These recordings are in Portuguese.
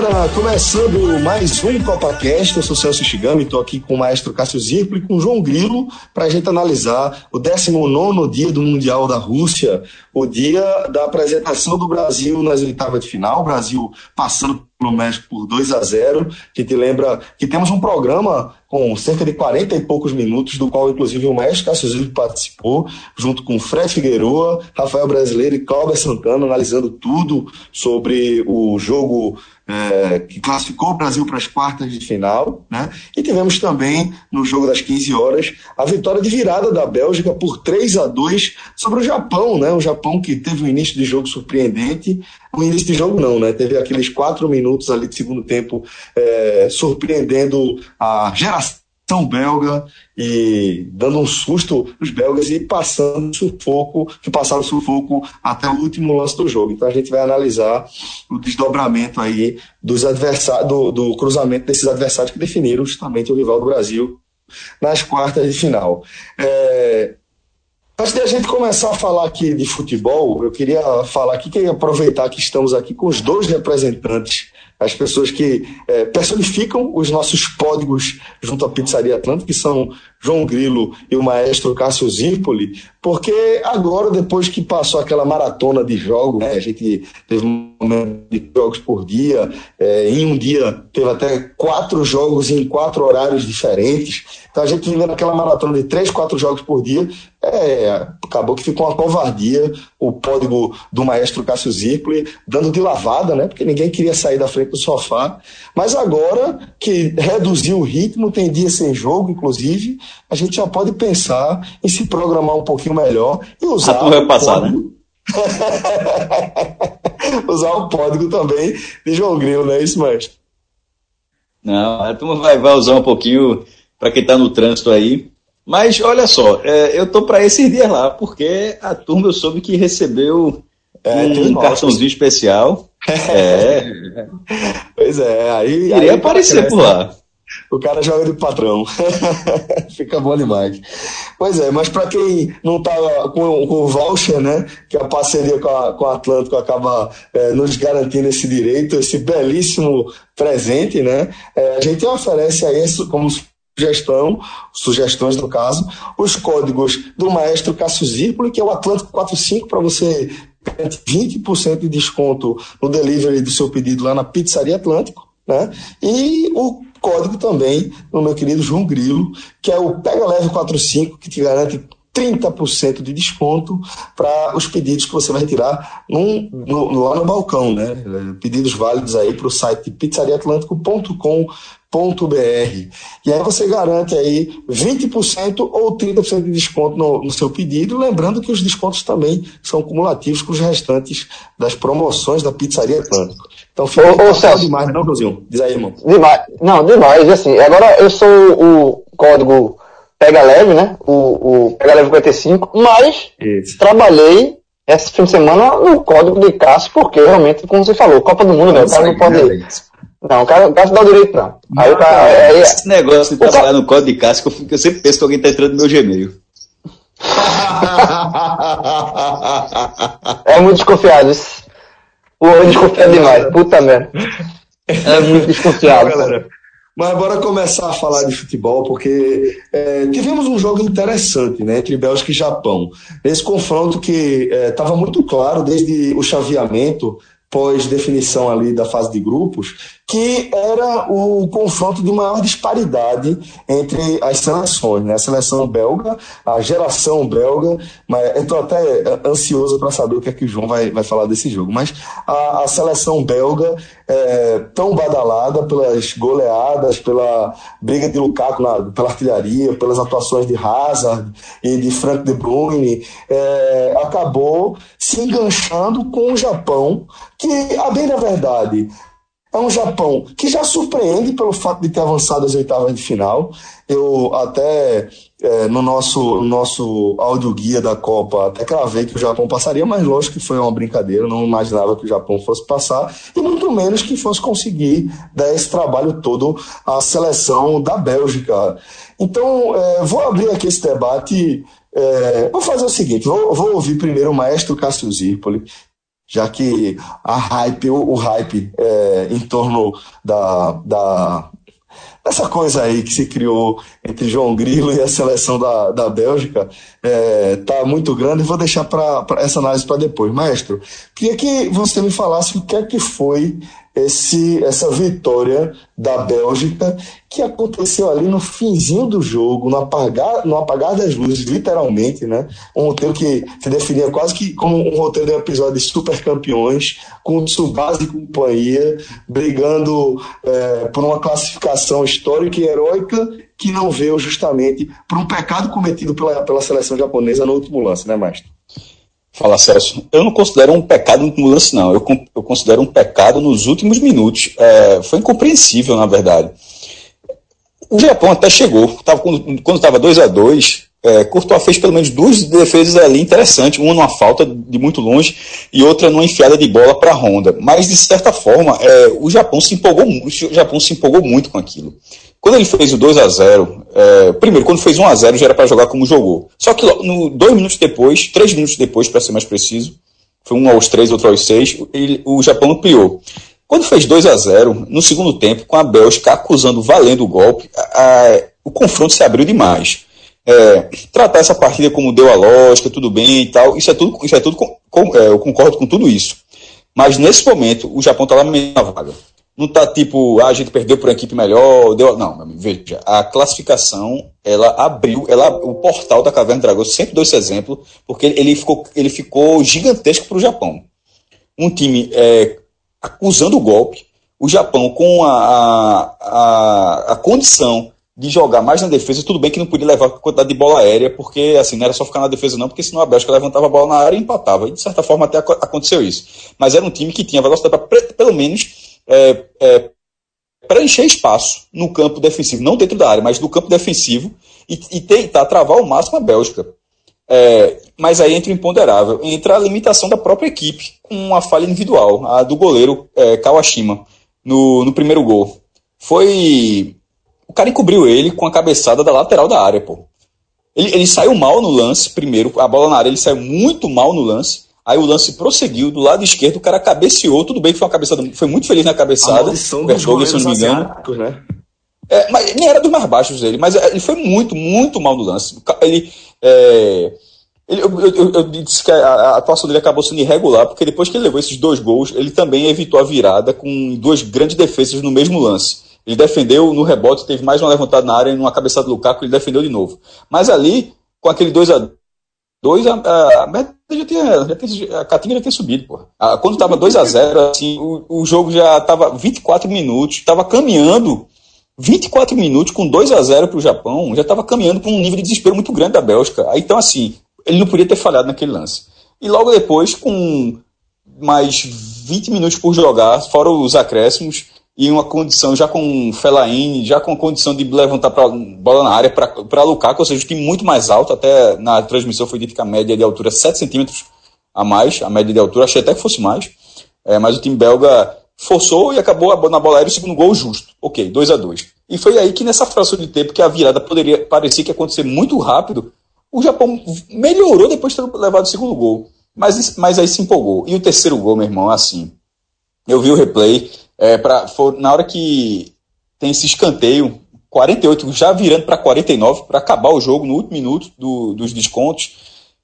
Galera! Começando mais um CopaCast. Eu sou Celso Shigami, estou aqui com o maestro Cássio Zirpo e com o João Grilo para a gente analisar o 19 dia do Mundial da Rússia, o dia da apresentação do Brasil nas oitavas de final. O Brasil passando pelo México por 2 a 0. A gente lembra que temos um programa com cerca de 40 e poucos minutos, do qual inclusive o mestre Cássio Zilli participou, junto com Fred Figueroa, Rafael Brasileiro e Cláudio Santana, analisando tudo sobre o jogo é, que classificou o Brasil para as quartas de final, né? E tivemos também, no jogo das 15 horas, a vitória de virada da Bélgica por 3 a 2 sobre o Japão, né? O Japão que teve um início de jogo surpreendente, o início de jogo não, né? Teve aqueles quatro minutos ali de segundo tempo é, surpreendendo a geração belga e dando um susto nos belgas e passando sufoco, que passaram sufoco até o último lance do jogo. Então a gente vai analisar o desdobramento aí dos adversários, do, do cruzamento desses adversários que definiram justamente o rival do Brasil nas quartas de final. É, Antes de a gente começar a falar aqui de futebol, eu queria falar aqui, queria aproveitar que estamos aqui com os dois representantes, as pessoas que é, personificam os nossos códigos junto à Pizzaria Atlântica, que são João Grilo e o maestro Cássio Zirpoli, porque agora, depois que passou aquela maratona de jogos, né, a gente teve um momento de jogos por dia, é, em um dia teve até quatro jogos em quatro horários diferentes, então a gente vivendo aquela maratona de três, quatro jogos por dia, é, acabou que ficou uma covardia o código do maestro Cássio Zirpoli, dando de lavada, né, porque ninguém queria sair da frente do sofá, mas agora que reduziu o ritmo, tem dia sem jogo, inclusive, a gente já pode pensar em se programar um pouquinho melhor e usar. A vai passar, né? usar o código também de João Grilo, não é isso, mestre? Não, a turma vai, vai usar um pouquinho para quem está no trânsito aí. Mas olha só, é, eu tô para esses dias lá, porque a turma eu soube que recebeu é, um cartãozinho especial. é. Pois é, aí. Iria aparecer por lá. O cara joga de patrão. Fica bom demais. Pois é, mas para quem não tá com, com o voucher, né? Que a parceria com, a, com o Atlântico acaba é, nos garantindo esse direito, esse belíssimo presente, né? É, a gente oferece aí como sugestão, sugestões no caso, os códigos do maestro Cássio Zirpoli, que é o Atlântico 45, para você 20% de desconto no delivery do seu pedido lá na Pizzaria Atlântico. Né? E o código também no meu querido João Grilo, que é o Pega Leve 45, que te garante 30% de desconto para os pedidos que você vai retirar num, no, lá no balcão, né? Pedidos válidos aí para o site pizzariaatlântico.com.br. E aí você garante aí 20% ou 30% de desconto no, no, seu pedido, lembrando que os descontos também são cumulativos com os restantes das promoções da Pizzaria Atlântico. Então fica ô, ô, Celso, demais, não, Brasil? Diz aí, irmão. Demais. Não, demais. Assim, agora eu sou o código Pega Leve, né? O, o Pega Leve 55, mas Isso. trabalhei esse fim de semana no código de Cássio, porque realmente, como você falou, Copa do Mundo, né? O cara não pode. Não, o cara, o cara dá o direito, não. Aí o cara. Aí, esse negócio de trabalhar cara... no código de que eu, eu sempre penso que alguém tá entrando no meu Gmail. é muito desconfiado isso. O homem desconfiado demais, puta merda. É muito desconfiado. Galera, mas bora começar a falar de futebol, porque é, tivemos um jogo interessante né, entre Bélgica e Japão. Nesse confronto que estava é, muito claro desde o chaveamento, pós-definição ali da fase de grupos, que era o confronto de maior disparidade entre as seleções, né? A seleção belga, a geração belga, mas eu estou até ansioso para saber o que é que o João vai, vai falar desse jogo, mas a, a seleção belga é, tão badalada pelas goleadas, pela briga de Lukaku na, pela artilharia, pelas atuações de Hazard e de Frank de Bruyne, é, acabou se enganchando com o Japão, que, a bem na verdade, é um Japão que já surpreende pelo fato de ter avançado às oitavas de final. Eu até é, no nosso, nosso áudio guia da Copa até cravei que o Japão passaria, mas lógico que foi uma brincadeira, não imaginava que o Japão fosse passar, e muito menos que fosse conseguir dar esse trabalho todo à seleção da Bélgica. Então, é, vou abrir aqui esse debate. É, vou fazer o seguinte: vou, vou ouvir primeiro o maestro Cássio Zirpoli, já que a hype, o, o hype é, em torno da, da, essa coisa aí que se criou entre João Grilo e a seleção da, da Bélgica está é, muito grande. Vou deixar para essa análise para depois. Maestro, queria que você me falasse o que é que foi esse, essa vitória da Bélgica que aconteceu ali no finzinho do jogo, no apagar, no apagar das luzes, literalmente, né? Um roteiro que se definia quase que como um roteiro de um episódio de super campeões, com Tsubasa e companhia, brigando é, por uma classificação histórica e heróica que não veio justamente por um pecado cometido pela, pela seleção japonesa no último lance, né, Mestre? Fala, Celso. Eu não considero um pecado no último lance, não. Eu, eu considero um pecado nos últimos minutos. É, foi incompreensível, na verdade. O Japão até chegou. Tava, quando estava 2 a 2 é, Courtois fez pelo menos duas defesas ali interessantes, uma numa falta de muito longe e outra numa enfiada de bola para a Honda. Mas de certa forma, é, o Japão se empolgou muito, o Japão se empolgou muito com aquilo. Quando ele fez o 2 a 0 é, primeiro, quando fez 1 a 0 já era para jogar como jogou. Só que no, dois minutos depois, três minutos depois, para ser mais preciso, foi um aos três, outro aos seis, ele, o Japão ampliou. Quando fez 2 a 0 no segundo tempo, com a Bélgica acusando valendo o golpe, a, a, o confronto se abriu demais. É, tratar essa partida como deu a lógica, tudo bem e tal, isso é tudo, isso é tudo com, com, é, eu concordo com tudo isso. Mas nesse momento, o Japão está lá na vaga. Não tá tipo, ah, a gente perdeu por uma equipe melhor, deu. Não, veja, a classificação, ela abriu, ela, o portal da Caverna Dragão, sempre dou esse exemplo, porque ele ficou, ele ficou gigantesco para o Japão. Um time é, acusando o golpe, o Japão com a, a, a, condição de jogar mais na defesa, tudo bem que não podia levar quantidade de bola aérea, porque assim, não era só ficar na defesa não, porque senão a Bélgica levantava a bola na área e empatava, e de certa forma até aconteceu isso. Mas era um time que tinha velocidade para pelo menos é, é, preencher espaço no campo defensivo, não dentro da área, mas no campo defensivo, e, e tentar travar ao máximo a Bélgica. É, mas aí entra o imponderável, entra a limitação da própria equipe, com uma falha individual, a do goleiro é, Kawashima, no, no primeiro gol. Foi. O cara encobriu ele com a cabeçada da lateral da área, pô. Ele, ele saiu mal no lance, primeiro, a bola na área, ele saiu muito mal no lance. Aí o lance prosseguiu, do lado esquerdo o cara cabeceou, tudo bem que foi uma cabeçada, foi muito feliz na cabeçada. Me engano. Né? É, mas nem era dos mais baixos dele, mas ele foi muito, muito mal no lance. Ele, é, ele eu, eu, eu, disse que a, a, atuação dele acabou sendo irregular, porque depois que ele levou esses dois gols, ele também evitou a virada com duas grandes defesas no mesmo lance. Ele defendeu no rebote, teve mais uma levantada na área e numa cabeçada do Lukaku, ele defendeu de novo. Mas ali, com aquele 2 a 2 a, a, a meta já tinha, já tinha, a Catinga já tinha subido, pô. quando estava 2 a 0 assim, o, o jogo já estava 24 minutos, estava caminhando 24 minutos com 2 a 0 para o Japão, já estava caminhando para um nível de desespero muito grande da Bélgica. Então, assim, ele não podia ter falhado naquele lance. E logo depois, com mais 20 minutos por jogar, fora os acréscimos, e uma condição já com Fellaini, já com condição de levantar pra, bola na área para Lukaku, ou seja, um time muito mais alto, até na transmissão foi dito que a média de altura 7 centímetros a mais, a média de altura, achei até que fosse mais, é, mas o time belga forçou e acabou na bola aérea o segundo gol justo. Ok, 2 a 2 E foi aí que nessa fração de tempo que a virada poderia parecer que ia acontecer muito rápido, o Japão melhorou depois de ter levado o segundo gol. Mas, mas aí se empolgou. E o terceiro gol, meu irmão, assim. Eu vi o replay, é, pra, na hora que tem esse escanteio, 48 já virando para 49 para acabar o jogo no último minuto do, dos descontos.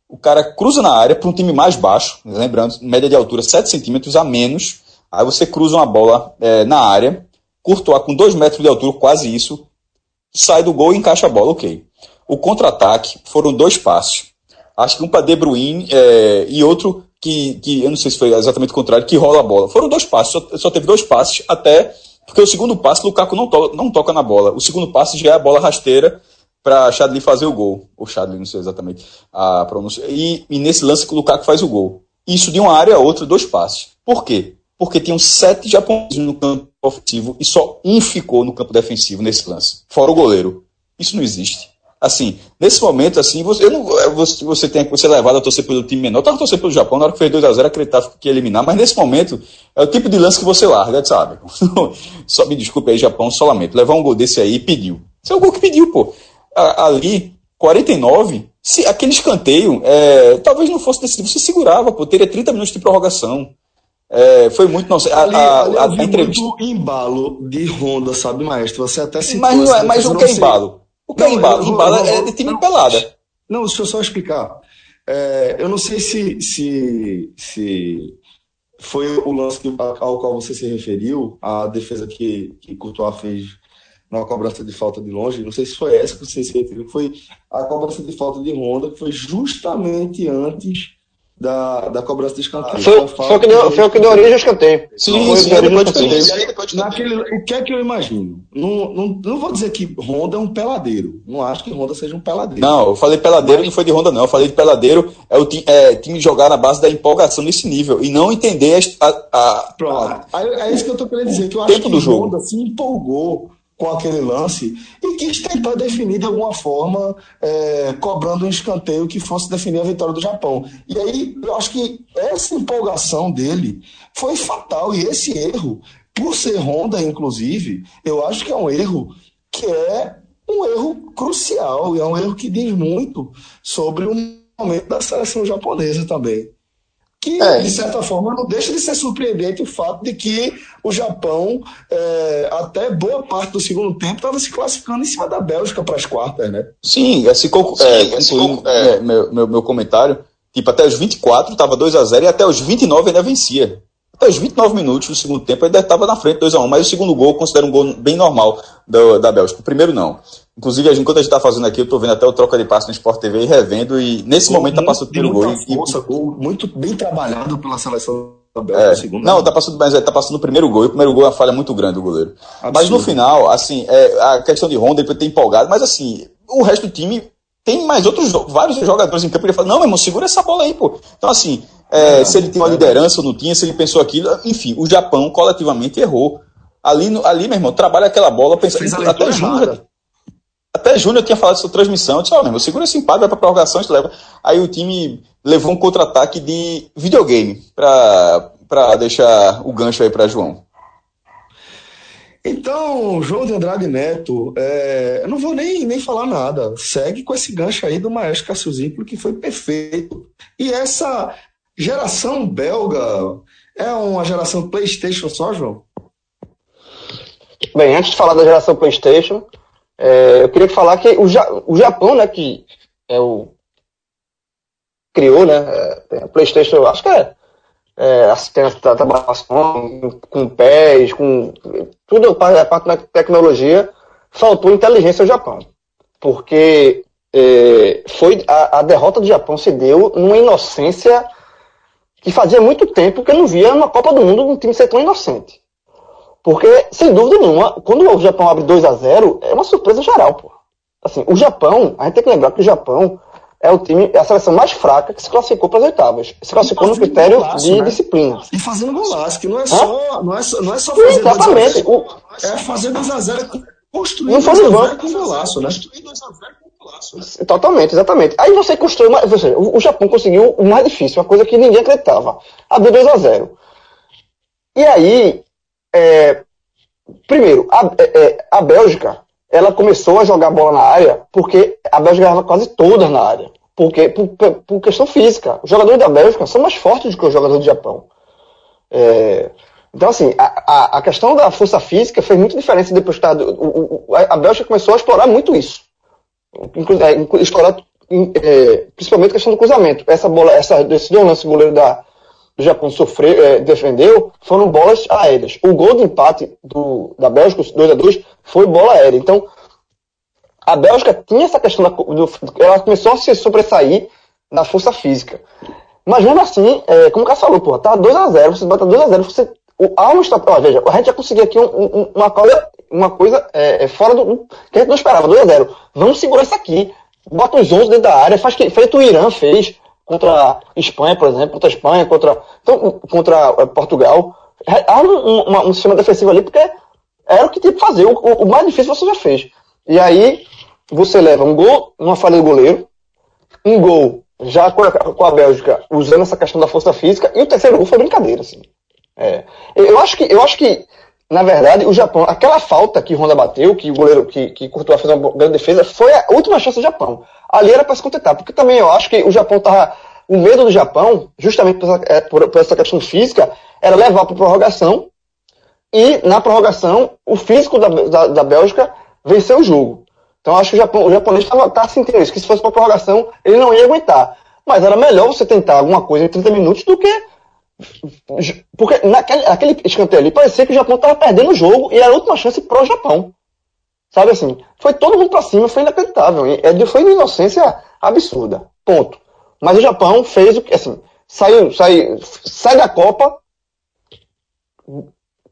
O cara cruza na área para um time mais baixo, lembrando, média de altura 7 centímetros a menos. Aí você cruza uma bola é, na área, Courtois com 2 metros de altura, quase isso, sai do gol e encaixa a bola, ok. O contra-ataque foram dois passos. Acho que um para De Bruyne é, e outro que, que eu não sei se foi exatamente o contrário, que rola a bola. Foram dois passos, só, só teve dois passes até. Porque o segundo passe, Lukaku não, to, não toca na bola. O segundo passe já é a bola rasteira para Chadli fazer o gol. Ou Chadli, não sei exatamente a pronúncia. E, e nesse lance que o Lukaku faz o gol. Isso de uma área a outra, dois passes. Por quê? Porque tinham sete japoneses no campo ofensivo e só um ficou no campo defensivo nesse lance. Fora o goleiro. Isso não existe assim, nesse momento, assim, você, não, você, você tem que ser levado a torcer pelo time menor. Eu tava torcendo pelo Japão, na hora que fez 2x0, acreditava que ia eliminar, mas nesse momento é o tipo de lance que você larga, sabe? só me desculpe aí, Japão, só lamento. Levar um gol desse aí pediu. Esse é o gol que pediu, pô. Ali, 49, se aquele escanteio, é, talvez não fosse decidido, você segurava, pô, teria 30 minutos de prorrogação. É, foi muito. Não, ali, a, a, a entrevista. muito embalo de Honda, sabe, maestro? Você até citou. Mas, não é, mas o que é embalo? O que é embalo? embalo é de time não, pelada. Não, deixa eu só explicar. É, eu não sei se, se, se foi o lance ao qual você se referiu, a defesa que, que Courtois fez na cobrança de falta de longe, não sei se foi essa que você se referiu, foi a cobrança de falta de Honda, que foi justamente antes da, da cobrança de escanteio. Foi, foi, o que deu, foi o que deu origem ao escanteio. Sim, foi sim, sim depois de Naquele, o que é que eu imagino? Não, não, não vou dizer que Honda é um peladeiro. Não acho que Honda seja um peladeiro. Não, eu falei peladeiro Mas... não foi de Honda, não. Eu falei de peladeiro é o time, é, time jogar na base da empolgação nesse nível e não entender a. a, a, a é isso que eu tô querendo dizer. Que eu acho que do jogo. Honda se empolgou com aquele lance e quis tentar definir de alguma forma, é, cobrando um escanteio que fosse definir a vitória do Japão. E aí, eu acho que essa empolgação dele foi fatal. E esse erro, por ser Honda, inclusive, eu acho que é um erro que é um erro crucial e é um erro que diz muito sobre o momento da seleção japonesa também que, é. de certa forma, não deixa de ser surpreendente o fato de que o Japão, é, até boa parte do segundo tempo, estava se classificando em cima da Bélgica para as quartas, né? Sim, esse, é, esse é, meu, meu, meu comentário, tipo, até os 24 estava 2 a 0 e até os 29 ainda vencia. Até os 29 minutos do segundo tempo ainda estava na frente 2 a 1 mas o segundo gol eu considero um gol bem normal da, da Bélgica. O primeiro não. Inclusive, enquanto a gente está fazendo aqui, eu estou vendo até o troca de passe no Sport TV e revendo, e nesse gol momento está passando o gol. Força, gol muito bem trabalhado pela seleção. É, segundo, não, está passando, mas está passando o primeiro gol, e o primeiro gol é uma falha muito grande do goleiro. Absurdo. Mas no final, assim, é, a questão de Honda, ele ter empolgado, mas assim, o resto do time tem mais outros, vários jogadores em campo, ele fala, não, meu irmão, segura essa bola aí, pô. Então, assim, é, é, se ele tinha uma liderança ou não tinha, se ele pensou aquilo, enfim, o Japão coletivamente errou. Ali, ali meu irmão, trabalha aquela bola, pensando, até Júnior, até Júnior tinha falado sua transmissão, eu disse, ó, oh, meu segura esse empate, vai pra prorrogação, a leva. Aí o time levou um contra-ataque de videogame pra, pra deixar o gancho aí pra João. Então, João de Andrade Neto, é, eu não vou nem, nem falar nada. Segue com esse gancho aí do Maestro Cássio Zímpolo, que foi perfeito. E essa Geração belga é uma geração PlayStation só, João? Bem, antes de falar da geração PlayStation, é, eu queria falar que o, ja o Japão, né, que é o criou, né, é, PlayStation, acho que é, é tem a trabalhação com pés, com tudo a parte da tecnologia, faltou inteligência ao Japão, porque é, foi a, a derrota do Japão se deu numa inocência que fazia muito tempo que eu não via uma Copa do Mundo um time ser tão inocente. Porque, sem dúvida nenhuma, quando o Japão abre 2 a 0 é uma surpresa geral, pô. Assim, o Japão, a gente tem que lembrar que o Japão é o time, é a seleção mais fraca que se classificou para as oitavas. Se classificou no critério golaço, de né? disciplina. E fazendo golaço, que não é só, não é só, não é só fazer Exatamente. 2 a 0, é fazer 2 a 0 construir não 2 a 0 com golaço, né? Construir 2 a 0 Totalmente, exatamente. Aí você construiu, uma, seja, o, Japão conseguiu o mais difícil, uma coisa que ninguém acreditava. Abriu 2 a 0 E aí, é, primeiro, a, é, é, a Bélgica, ela começou a jogar bola na área porque a Bélgica estava quase toda na área. Porque, por, por, questão física. Os jogadores da Bélgica são mais fortes do que os jogadores do Japão. É, então, assim, a, a, a, questão da força física fez muita diferença depois que a, a Bélgica começou a explorar muito isso. É, explorar é, principalmente a questão do cruzamento. Essa bola, essa, esse o goleiro da, do Japão sofreu, é, defendeu, foram bolas aéreas. O gol de empate do, da Bélgica, 2 a 2 foi bola aérea. Então, a Bélgica tinha essa questão, da, do, ela começou a se sobressair na força física. Mas mesmo assim, é, como o Cássio falou, pô, tá 2x0, você bota 2x0, você. O, há um, ó, veja, a gente já conseguiu aqui um, um, uma coisa uma coisa é, é fora do. que a gente não esperava, 2x0. Vamos segurar isso aqui. Bota os 11 dentro da área, faz que feito o Irã fez contra a Espanha, por exemplo, contra a Espanha, contra, então, contra é, Portugal. Há um, um, um, sistema defensivo ali, porque era o que tinha que fazer. O, o, mais difícil você já fez. E aí, você leva um gol, uma falha do goleiro, um gol já com a, com a Bélgica usando essa questão da força física, e o terceiro gol foi brincadeira, assim. É. Eu acho que, eu acho que na verdade, o Japão, aquela falta que Honda bateu, que o goleiro que, que Courtois fez uma grande defesa, foi a última chance do Japão. Ali era para se contentar, porque também eu acho que o Japão estava o medo do Japão, justamente por essa, é, por, por essa questão física, era levar para prorrogação e na prorrogação o físico da, da, da Bélgica venceu o jogo. Então acho que o, Japão, o japonês estava tá sentindo isso, que se fosse para prorrogação ele não ia aguentar. Mas era melhor você tentar alguma coisa em 30 minutos do que. Porque naquele, naquele escanteio ali parecia que o Japão estava perdendo o jogo e era a última chance pro Japão. Sabe assim? Foi todo mundo para cima, foi inacreditável. É foi de inocência absurda. Ponto. Mas o Japão fez o que, assim, saiu, saiu, sai da Copa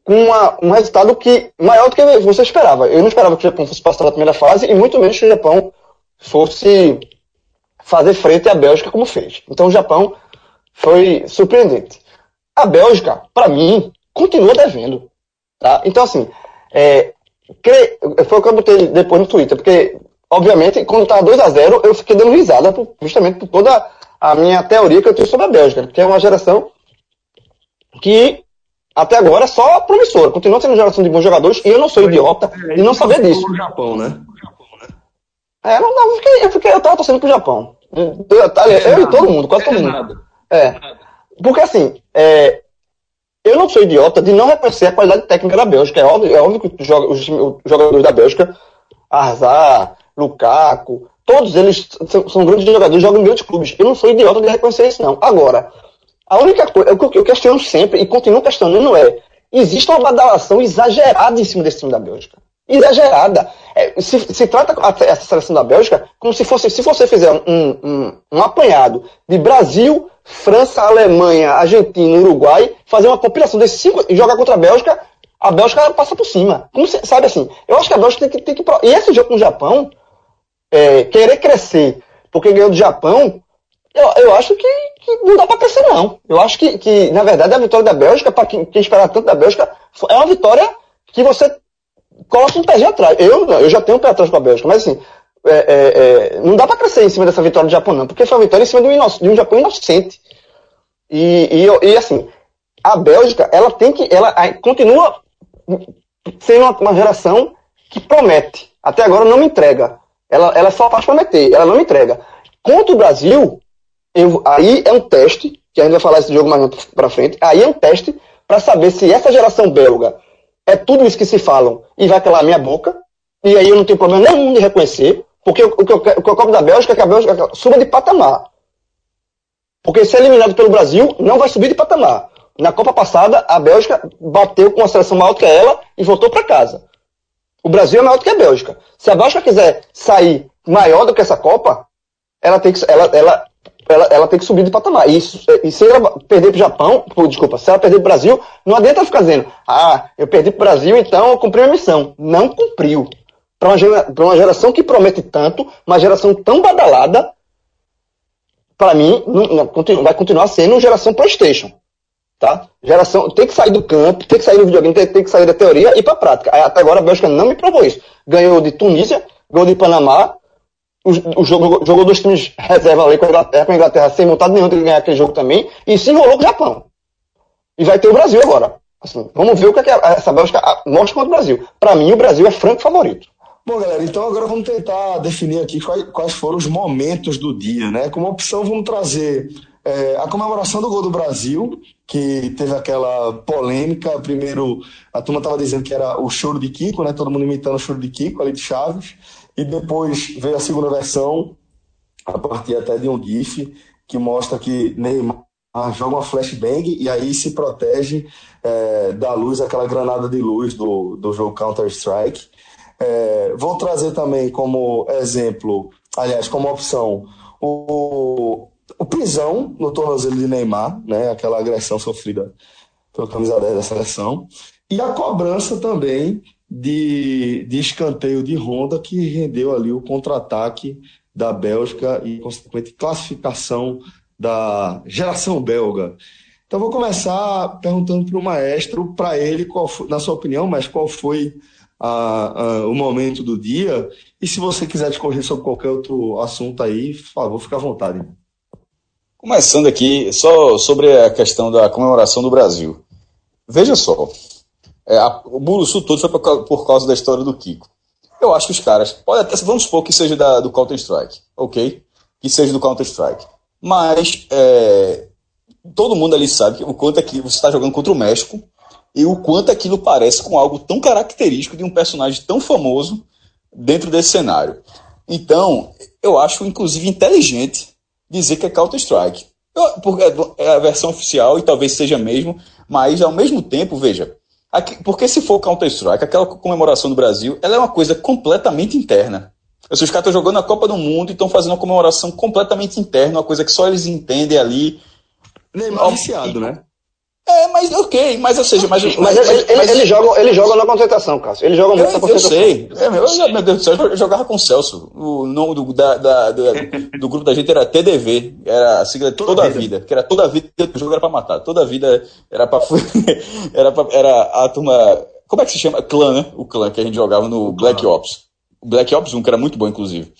com uma, um resultado que maior do que você esperava. Eu não esperava que o Japão fosse passar na primeira fase e muito menos que o Japão fosse fazer frente à Bélgica como fez. Então o Japão foi surpreendente. A Bélgica, para mim, continua devendo. Tá? Então, assim, é, foi o que eu botei depois no Twitter, porque, obviamente, quando estava 2 a 0 eu fiquei dando risada justamente por toda a minha teoria que eu tenho sobre a Bélgica, que é uma geração que até agora é só promissora, continua sendo uma geração de bons jogadores, e eu não sou idiota é, de não saber disso. No Japão, né? É, não, não, eu fiquei, eu, fiquei, eu tava torcendo pro Japão. Eu, eu, eu e todo mundo, quase todo mundo. É. Porque assim, é, eu não sou idiota de não reconhecer a qualidade técnica da Bélgica. É óbvio, é óbvio que os, jogadores da Bélgica, Arzar, Lukaku, todos eles são, são, grandes jogadores, jogam em grandes clubes. Eu não sou idiota de reconhecer isso, não. Agora, a única coisa, o que eu questiono sempre e continuo questionando é, existe uma badalação exagerada em cima desse time da Bélgica. Exagerada. É, se, se, trata essa seleção da Bélgica como se fosse, se você fizer um, um, um apanhado de Brasil, França, Alemanha, Argentina, Uruguai, fazer uma compilação desses cinco e jogar contra a Bélgica, a Bélgica passa por cima. Como se, sabe assim? Eu acho que a Bélgica tem que. Tem que e esse jogo com o Japão, é, querer crescer porque ganhou do Japão, eu, eu acho que, que não dá para crescer, não. Eu acho que, que, na verdade, a vitória da Bélgica, para quem, quem esperava tanto da Bélgica, é uma vitória que você coloca um pezinho atrás. Eu, eu já tenho um pé atrás com a Bélgica, mas assim, é, é, é, não dá para crescer em cima dessa vitória do Japão, não, porque foi uma vitória em cima de um, de um Japão inocente. E, e, e, assim, a Bélgica, ela tem que. Ela continua sendo uma, uma, geração que promete. Até agora não me entrega. Ela, ela só faz prometer, ela não me entrega. Contra o Brasil, eu, aí é um teste, que a gente vai falar esse jogo mais para frente, aí é um teste para saber se essa geração belga é tudo isso que se falam e vai calar a minha boca, e aí eu não tenho problema nenhum de reconhecer, porque o, que eu, o que eu cobro da Bélgica é que a Bélgica suba de patamar. Porque se é eliminado pelo Brasil, não vai subir de patamar. Na Copa passada, a Bélgica bateu com uma seleção maior que ela e voltou para casa. O Brasil é maior do que a Bélgica. Se a Bélgica quiser sair maior do que essa Copa, ela tem que, ela, ela, ela, ela tem que subir de patamar. E, e se ela perder para o Japão, desculpa, se ela perder para o Brasil, não adianta ficar dizendo, ah, eu perdi para o Brasil, então eu cumpri a missão. Não cumpriu para uma, gera, uma geração que promete tanto, uma geração tão badalada, para mim, não, não, vai continuar sendo uma geração PlayStation. Tá? Geração tem que sair do campo, tem que sair do videogame, tem, tem que sair da teoria e para a prática. Até agora a Bélgica não me provou isso. Ganhou de Tunísia, ganhou de Panamá, o, jogo, jogou dois times reserva ali com a Inglaterra, com a Inglaterra sem vontade nenhuma de ganhar aquele jogo também, e se enrolou com o Japão. E vai ter o Brasil agora. Assim, vamos ver o que, é que essa Bélgica mostra contra o Brasil. Para mim, o Brasil é franco favorito. Bom, galera, então agora vamos tentar definir aqui quais, quais foram os momentos do dia, né? Como opção, vamos trazer é, a comemoração do gol do Brasil, que teve aquela polêmica. Primeiro, a turma estava dizendo que era o choro de Kiko, né? Todo mundo imitando o choro de Kiko ali de Chaves. E depois veio a segunda versão, a partir até de um GIF, que mostra que Neymar joga uma flashbang e aí se protege é, da luz, aquela granada de luz do, do jogo Counter-Strike. É, vou trazer também como exemplo, aliás, como opção, o, o prisão no tornozelo de Neymar, né, aquela agressão sofrida pelo camisa 10 da seleção, e a cobrança também de, de escanteio de Honda que rendeu ali o contra-ataque da Bélgica e consequente classificação da geração belga. Então vou começar perguntando para o maestro, para ele, qual foi, na sua opinião, mas qual foi a, a, o momento do dia. E se você quiser discorrer sobre qualquer outro assunto aí, por favor, fique à vontade. Começando aqui, só sobre a questão da comemoração do Brasil. Veja só, é, a, o Buruçu todo foi por, por, causa da história do Kiko. Eu acho que os caras, pode até, vamos supor que seja da, do Counter-Strike, ok? Que seja do Counter-Strike. Mas é, todo mundo ali sabe o quanto aqui você está jogando contra o México e o quanto aquilo parece com algo tão característico de um personagem tão famoso dentro desse cenário. Então, eu acho inclusive inteligente dizer que é Counter-Strike. Porque é a versão oficial e talvez seja mesmo, mas ao mesmo tempo, veja, aqui, porque se for Counter-Strike, aquela comemoração do Brasil, ela é uma coisa completamente interna. Os caras estão jogando a Copa do Mundo e estão fazendo uma comemoração completamente interna, uma coisa que só eles entendem ali. Neymar viciado, né? É, mas ok, mas ou seja, mas. Mas, mas, ele, mas ele, joga, ele joga na concentração, Cássio. Ele joga muito é, na concentração. Eu sei. É, meu, meu Deus do céu, eu jogava com o Celso. O nome do, da, da, do, do grupo da gente era TDV. Era a sigla toda, toda a vida. vida. Que era toda a vida, o jogo era pra matar. Toda a vida era pra. era, pra, era a turma. Como é que se chama? Clã, né? O clã que a gente jogava no Black Ops. O Black Ops 1, que era muito bom, inclusive.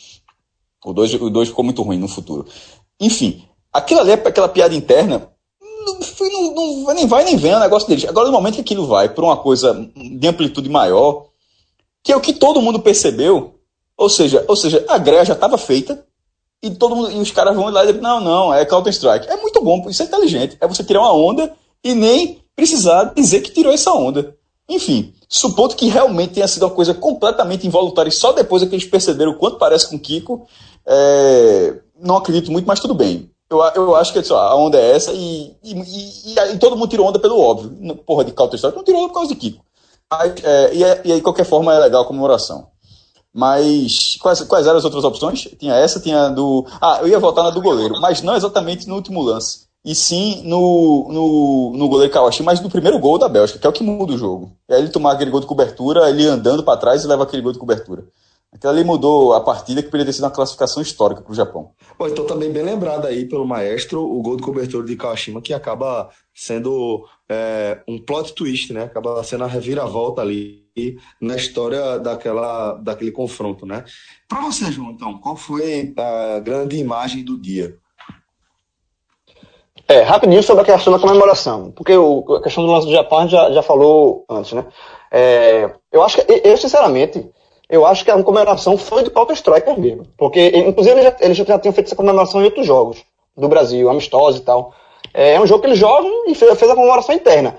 O 2, o 2 ficou muito ruim no futuro. Enfim, aquilo ali, é aquela piada interna, não, não, não, nem vai nem vem o negócio deles. Agora, no momento que aquilo vai para uma coisa de amplitude maior, que é o que todo mundo percebeu, ou seja, ou seja a greia já estava feita, e todo mundo, e os caras vão lá e dizem, não, não, é Counter-Strike. É muito bom, isso é inteligente. É você tirar uma onda e nem precisar dizer que tirou essa onda. Enfim, supondo que realmente tenha sido uma coisa completamente involuntária e só depois é que eles perceberam o quanto parece com Kiko, é, não acredito muito, mas tudo bem. Eu, eu acho que a onda é essa e, e, e, e, todo mundo tirou onda pelo óbvio. Porra de Counter-Strike não tirou onda por causa de Kiko. Mas, é, e, aí, de qualquer forma, é legal a comemoração. Mas quais, quais eram as outras opções? Tinha essa, tinha do. Ah, eu ia votar na do goleiro, mas não exatamente no último lance. E sim no, no, no goleiro Kawashi, mas no primeiro gol da Bélgica, que é o que muda o jogo. É ele tomar aquele gol de cobertura, ele andando para trás e leva aquele gol de cobertura. Aquilo ali mudou a partida que poderia ter sido uma classificação histórica para o Japão. Bom, então também bem lembrado aí pelo maestro o gol de cobertura de Kawashima, que acaba sendo é, um plot twist, né? Acaba sendo a reviravolta ali na história daquela, daquele confronto, né? Para você, João, então, qual foi a grande imagem do dia? É, rapidinho sobre a questão da comemoração, porque o, a questão do lance do Japão já, já falou antes, né? É, eu acho que, eu sinceramente, eu acho que a comemoração foi do Counter-Strike mesmo. Porque, inclusive, eles já, eles já tinham feito essa comemoração em outros jogos do Brasil, amistosos e tal. É, é um jogo que eles jogam e fez, fez a comemoração interna.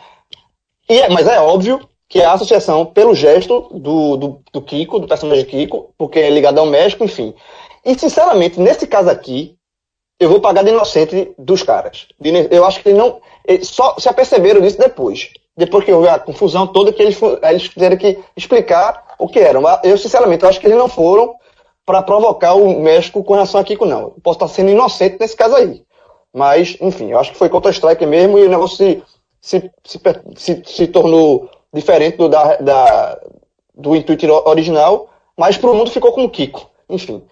E é, mas é óbvio que a associação, pelo gesto do, do, do Kiko, do personagem Kiko, porque é ligado ao México, enfim. E, sinceramente, nesse caso aqui, eu vou pagar de inocente dos caras. Eu acho que ele não. Eles só se aperceberam disso depois. Depois que houve a confusão toda, que eles, eles tiveram que explicar o que era. Eu, sinceramente, eu acho que eles não foram para provocar o México com relação a Kiko, não. Eu posso estar sendo inocente nesse caso aí. Mas, enfim, eu acho que foi contra strike mesmo e o negócio se, se, se, se, se tornou diferente do, da, da, do intuito original, mas para o mundo ficou com o Kiko. Enfim.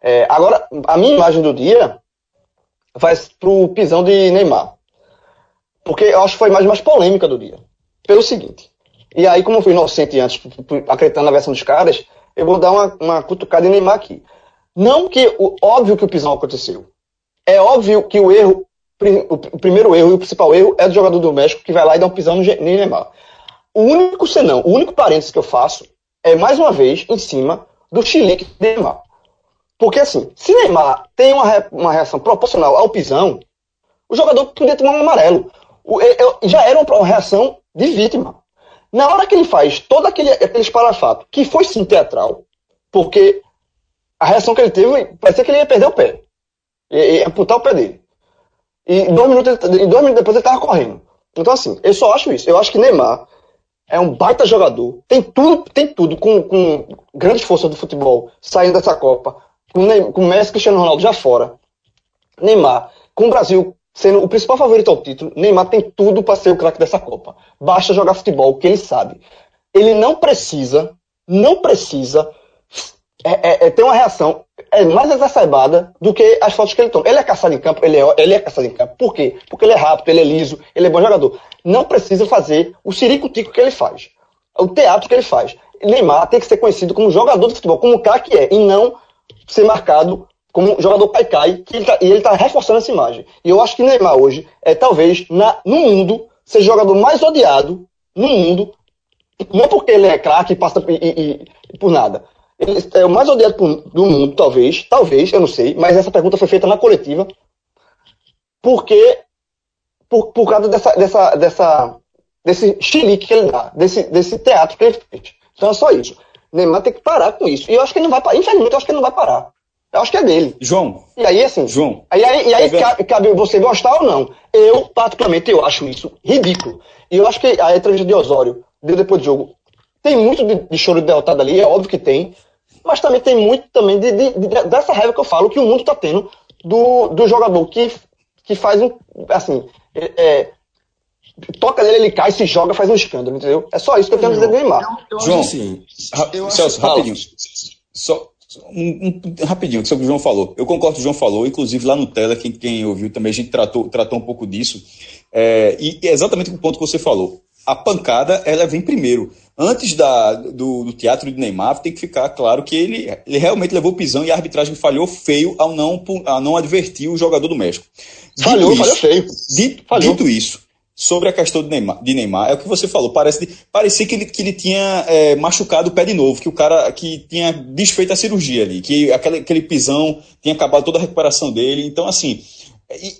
É, agora, a minha imagem do dia vai para o pisão de Neymar. Porque eu acho que foi a imagem mais polêmica do dia. Pelo seguinte. E aí, como eu fui inocente antes, acreditando na versão dos caras, eu vou dar uma, uma cutucada em Neymar aqui. Não que, o, óbvio que o pisão aconteceu. É óbvio que o erro, o primeiro erro e o principal erro é do jogador do México que vai lá e dá um pisão no Neymar. O único senão, o único parênteses que eu faço é, mais uma vez, em cima do chilique de Neymar. Porque assim, se Neymar tem uma, uma reação proporcional ao pisão, o jogador poderia tomar um amarelo. O, eu, já era uma reação de vítima. Na hora que ele faz todo aquele, aquele esparafato, que foi sim teatral, porque a reação que ele teve, parecia que ele ia perder o pé. Ia, ia o pé dele. E dois minutos, e dois minutos depois ele estava correndo. Então, assim, eu só acho isso. Eu acho que Neymar é um baita jogador. Tem tudo, tem tudo com, com grande força do futebol saindo dessa Copa. Com, Neymar, com Messi Cristiano Ronaldo já fora. Neymar, com o Brasil sendo o principal favorito ao título, Neymar tem tudo para ser o craque dessa Copa. Basta jogar futebol, que ele sabe. Ele não precisa, não precisa é, é, é, ter uma reação é mais exacerbada do que as fotos que ele toma. Ele é caçado em campo, ele é, ele é caçado em campo. Por quê? Porque ele é rápido, ele é liso, ele é bom jogador. Não precisa fazer o ciricutico que ele faz. O teatro que ele faz. Neymar tem que ser conhecido como jogador de futebol, como o cara que é, e não ser marcado como jogador cai-cai, que ele tá, e ele está reforçando essa imagem. E eu acho que Neymar hoje é talvez na, no mundo seja o jogador mais odiado no mundo, não porque ele é craque e passa e, e, e, por nada. Ele é o mais odiado do mundo, talvez, talvez, eu não sei, mas essa pergunta foi feita na coletiva. porque por, por causa dessa, dessa, dessa, desse xilique que ele dá, desse, desse teatro que ele fez. Então é só isso. Neymar tem que parar com isso. E eu acho que ele não vai parar. Infelizmente, eu acho que ele não vai parar. Eu acho que é dele. João. E aí, assim. João. Aí, aí, e aí é cabe, cabe, você gostar ou não. Eu, particularmente, eu acho isso ridículo. E eu acho que a entrevista de Osório, deu depois do jogo, tem muito de, de choro de derrotado ali, é óbvio que tem. Mas também tem muito também de, de, de, dessa raiva que eu falo que o mundo está tendo do, do jogador que, que faz um. Assim, é, é, toca nele, ele cai, se joga, faz um escândalo, entendeu? É só isso que eu tenho a dizer do Neymar. João, assim, eu Celso, acho... rapidinho. Só, um, um, rapidinho, que o João falou. Eu concordo com o João falou, inclusive lá no Tela, quem, quem ouviu também, a gente tratou, tratou um pouco disso. É, e é exatamente o ponto que você falou. A pancada, ela vem primeiro. Antes da, do, do teatro do Neymar, tem que ficar claro que ele, ele realmente levou pisão e a arbitragem falhou feio ao não, ao não advertir o jogador do México. Falhou, falhou feio. Dito, falhou. dito isso, sobre a questão de Neymar, de Neymar, é o que você falou. Parece, parecia que ele, que ele tinha é, machucado o pé de novo, que o cara que tinha desfeito a cirurgia ali, que aquele, aquele pisão tinha acabado toda a recuperação dele. Então, assim.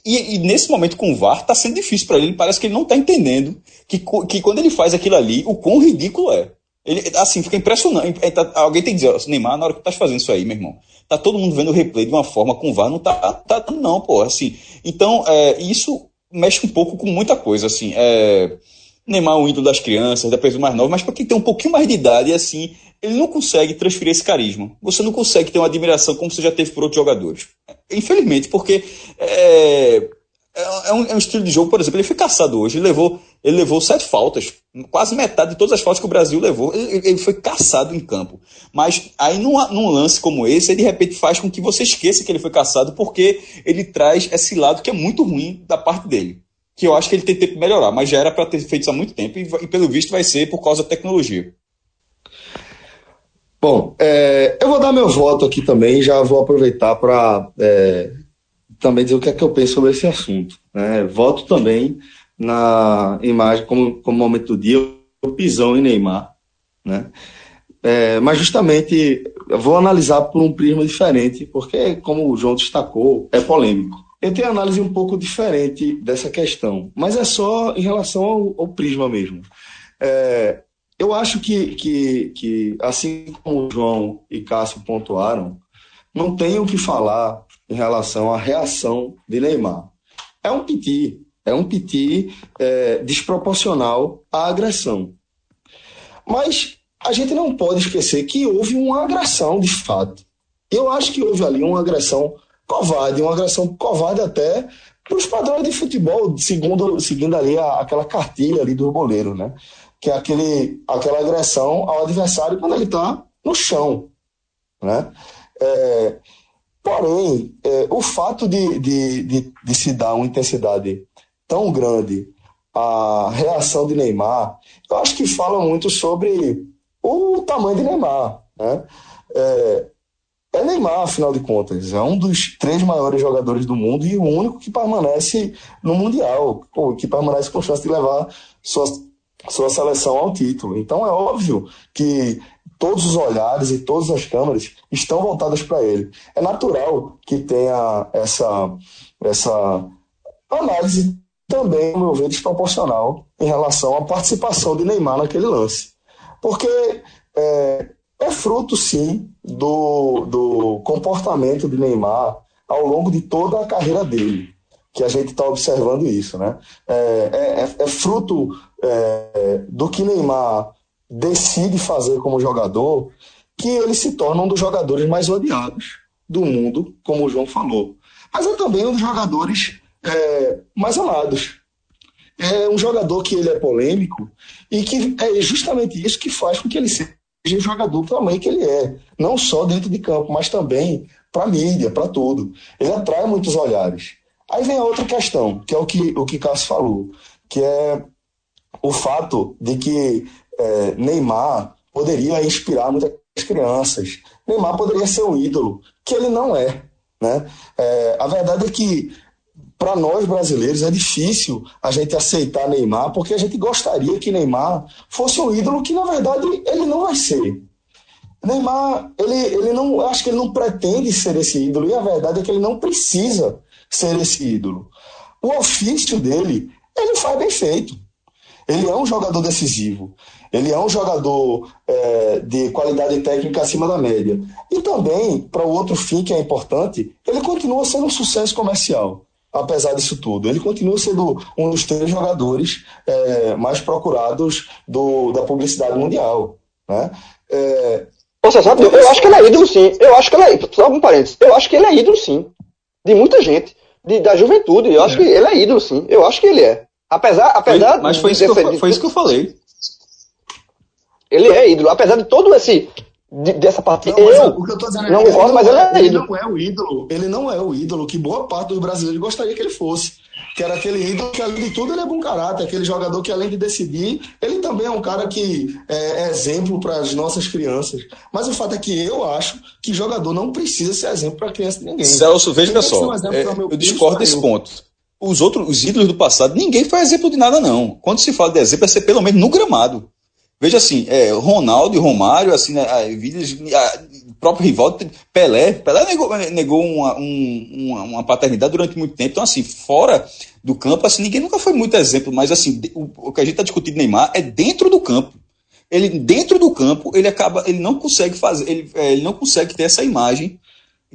E, e, nesse momento com o VAR tá sendo difícil para ele. Ele parece que ele não tá entendendo que, que quando ele faz aquilo ali, o quão ridículo é. Ele, assim, fica impressionante. É, tá, alguém tem que dizer, Neymar, na hora que tu tá fazendo isso aí, meu irmão, tá todo mundo vendo o replay de uma forma com o VAR, não tá, tá não, pô, assim. Então, é, isso mexe um pouco com muita coisa, assim. É, Neymar é um ídolo das crianças, da pessoa mais nova, mas para quem tem um pouquinho mais de idade, assim, ele não consegue transferir esse carisma. Você não consegue ter uma admiração como você já teve por outros jogadores. Infelizmente, porque é, é, um, é um estilo de jogo, por exemplo, ele foi caçado hoje, ele levou, ele levou sete faltas, quase metade de todas as faltas que o Brasil levou, ele, ele foi caçado em campo. Mas aí num, num, lance como esse, ele de repente faz com que você esqueça que ele foi caçado, porque ele traz esse lado que é muito ruim da parte dele. Que eu acho que ele tem tempo de melhorar, mas já era para ter feito isso há muito tempo, e, e pelo visto vai ser por causa da tecnologia. Bom, é, eu vou dar meu voto aqui também, já vou aproveitar para é, também dizer o que é que eu penso sobre esse assunto. Né? Voto também na imagem, como, como momento do dia, o pisão em Neymar. Né? É, mas justamente vou analisar por um prisma diferente, porque, como o João destacou, é polêmico. Eu tenho análise um pouco diferente dessa questão, mas é só em relação ao, ao prisma mesmo. É, eu acho que, que, que, assim como o João e Cássio pontuaram, não tem o que falar em relação à reação de Neymar. É um piti, é um piti é, desproporcional à agressão. Mas a gente não pode esquecer que houve uma agressão de fato. Eu acho que houve ali uma agressão covarde, uma agressão covarde até para os padrões de futebol, segundo, seguindo ali a, aquela cartilha ali do goleiro, né? que é aquele, aquela agressão ao adversário quando ele está no chão. Né? É, porém, é, o fato de, de, de, de, se dar uma intensidade tão grande à reação de Neymar, eu acho que fala muito sobre o tamanho de Neymar. Né? É, é Neymar, afinal de contas, é um dos três maiores jogadores do mundo e o único que permanece no Mundial, que permanece com chance de levar suas sua seleção ao título. Então é óbvio que todos os olhares e todas as câmeras estão voltadas para ele. É natural que tenha essa, essa análise também, no meu ver, desproporcional em relação à participação de Neymar naquele lance. Porque é, é fruto, sim, do, do comportamento de Neymar ao longo de toda a carreira dele que a gente está observando isso, né? É, é, é fruto é, do que Neymar decide fazer como jogador que ele se torna um dos jogadores mais odiados do mundo, como o João falou. Mas é também um dos jogadores é, mais amados. É um jogador que ele é polêmico e que é justamente isso que faz com que ele seja o jogador também que ele é. Não só dentro de campo, mas também para a mídia, para tudo. Ele atrai muitos olhares. Aí vem a outra questão, que é o que o que Cássio falou, que é o fato de que é, Neymar poderia inspirar muitas crianças. Neymar poderia ser um ídolo, que ele não é. Né? É, a verdade é que, para nós brasileiros, é difícil a gente aceitar Neymar, porque a gente gostaria que Neymar fosse um ídolo que, na verdade, ele não vai ser. Neymar, ele, ele não, acho que ele não pretende ser esse ídolo, e a verdade é que ele não precisa ser esse ídolo. O ofício dele, ele faz bem feito. Ele é um jogador decisivo. Ele é um jogador é, de qualidade técnica acima da média. E também, para o outro fim que é importante, ele continua sendo um sucesso comercial, apesar disso tudo. Ele continua sendo um dos três jogadores é, mais procurados do, da publicidade mundial. Né? É, Você sabe, eu, eu acho que ele é ídolo sim. Eu acho que ele é ídolo. Só um parênteses. Eu acho que ele é ídolo sim. De muita gente. De, da juventude. Eu acho é. que ele é ídolo sim. Eu acho que ele é. Apesar, apesar foi, mas foi isso, que eu, foi isso que eu falei. Ele é ídolo. Apesar de todo esse de, dessa partida. Não, eu, o que eu tô dizendo é não concordo, mas ele é, ele ídolo. Não é o ídolo. Ele não é o ídolo que boa parte dos brasileiros gostaria que ele fosse. Que era aquele ídolo que, além de tudo, ele é bom caráter, aquele jogador que, além de decidir, ele também é um cara que é, é exemplo para as nossas crianças. Mas o fato é que eu acho que jogador não precisa ser exemplo para criança de ninguém. Celso, veja só, um é, eu discordo desse ponto os outros, os ídolos do passado, ninguém foi exemplo de nada, não. Quando se fala de exemplo, é ser pelo menos no gramado. Veja assim, é, Ronaldo e Romário, assim, né, o próprio rival, Pelé, Pelé negou, negou uma, um, uma, paternidade durante muito tempo. Então, assim, fora do campo, assim, ninguém nunca foi muito exemplo, mas assim, o, o que a gente está discutindo Neymar é dentro do campo. Ele, dentro do campo, ele acaba, ele não consegue fazer, ele, é, ele não consegue ter essa imagem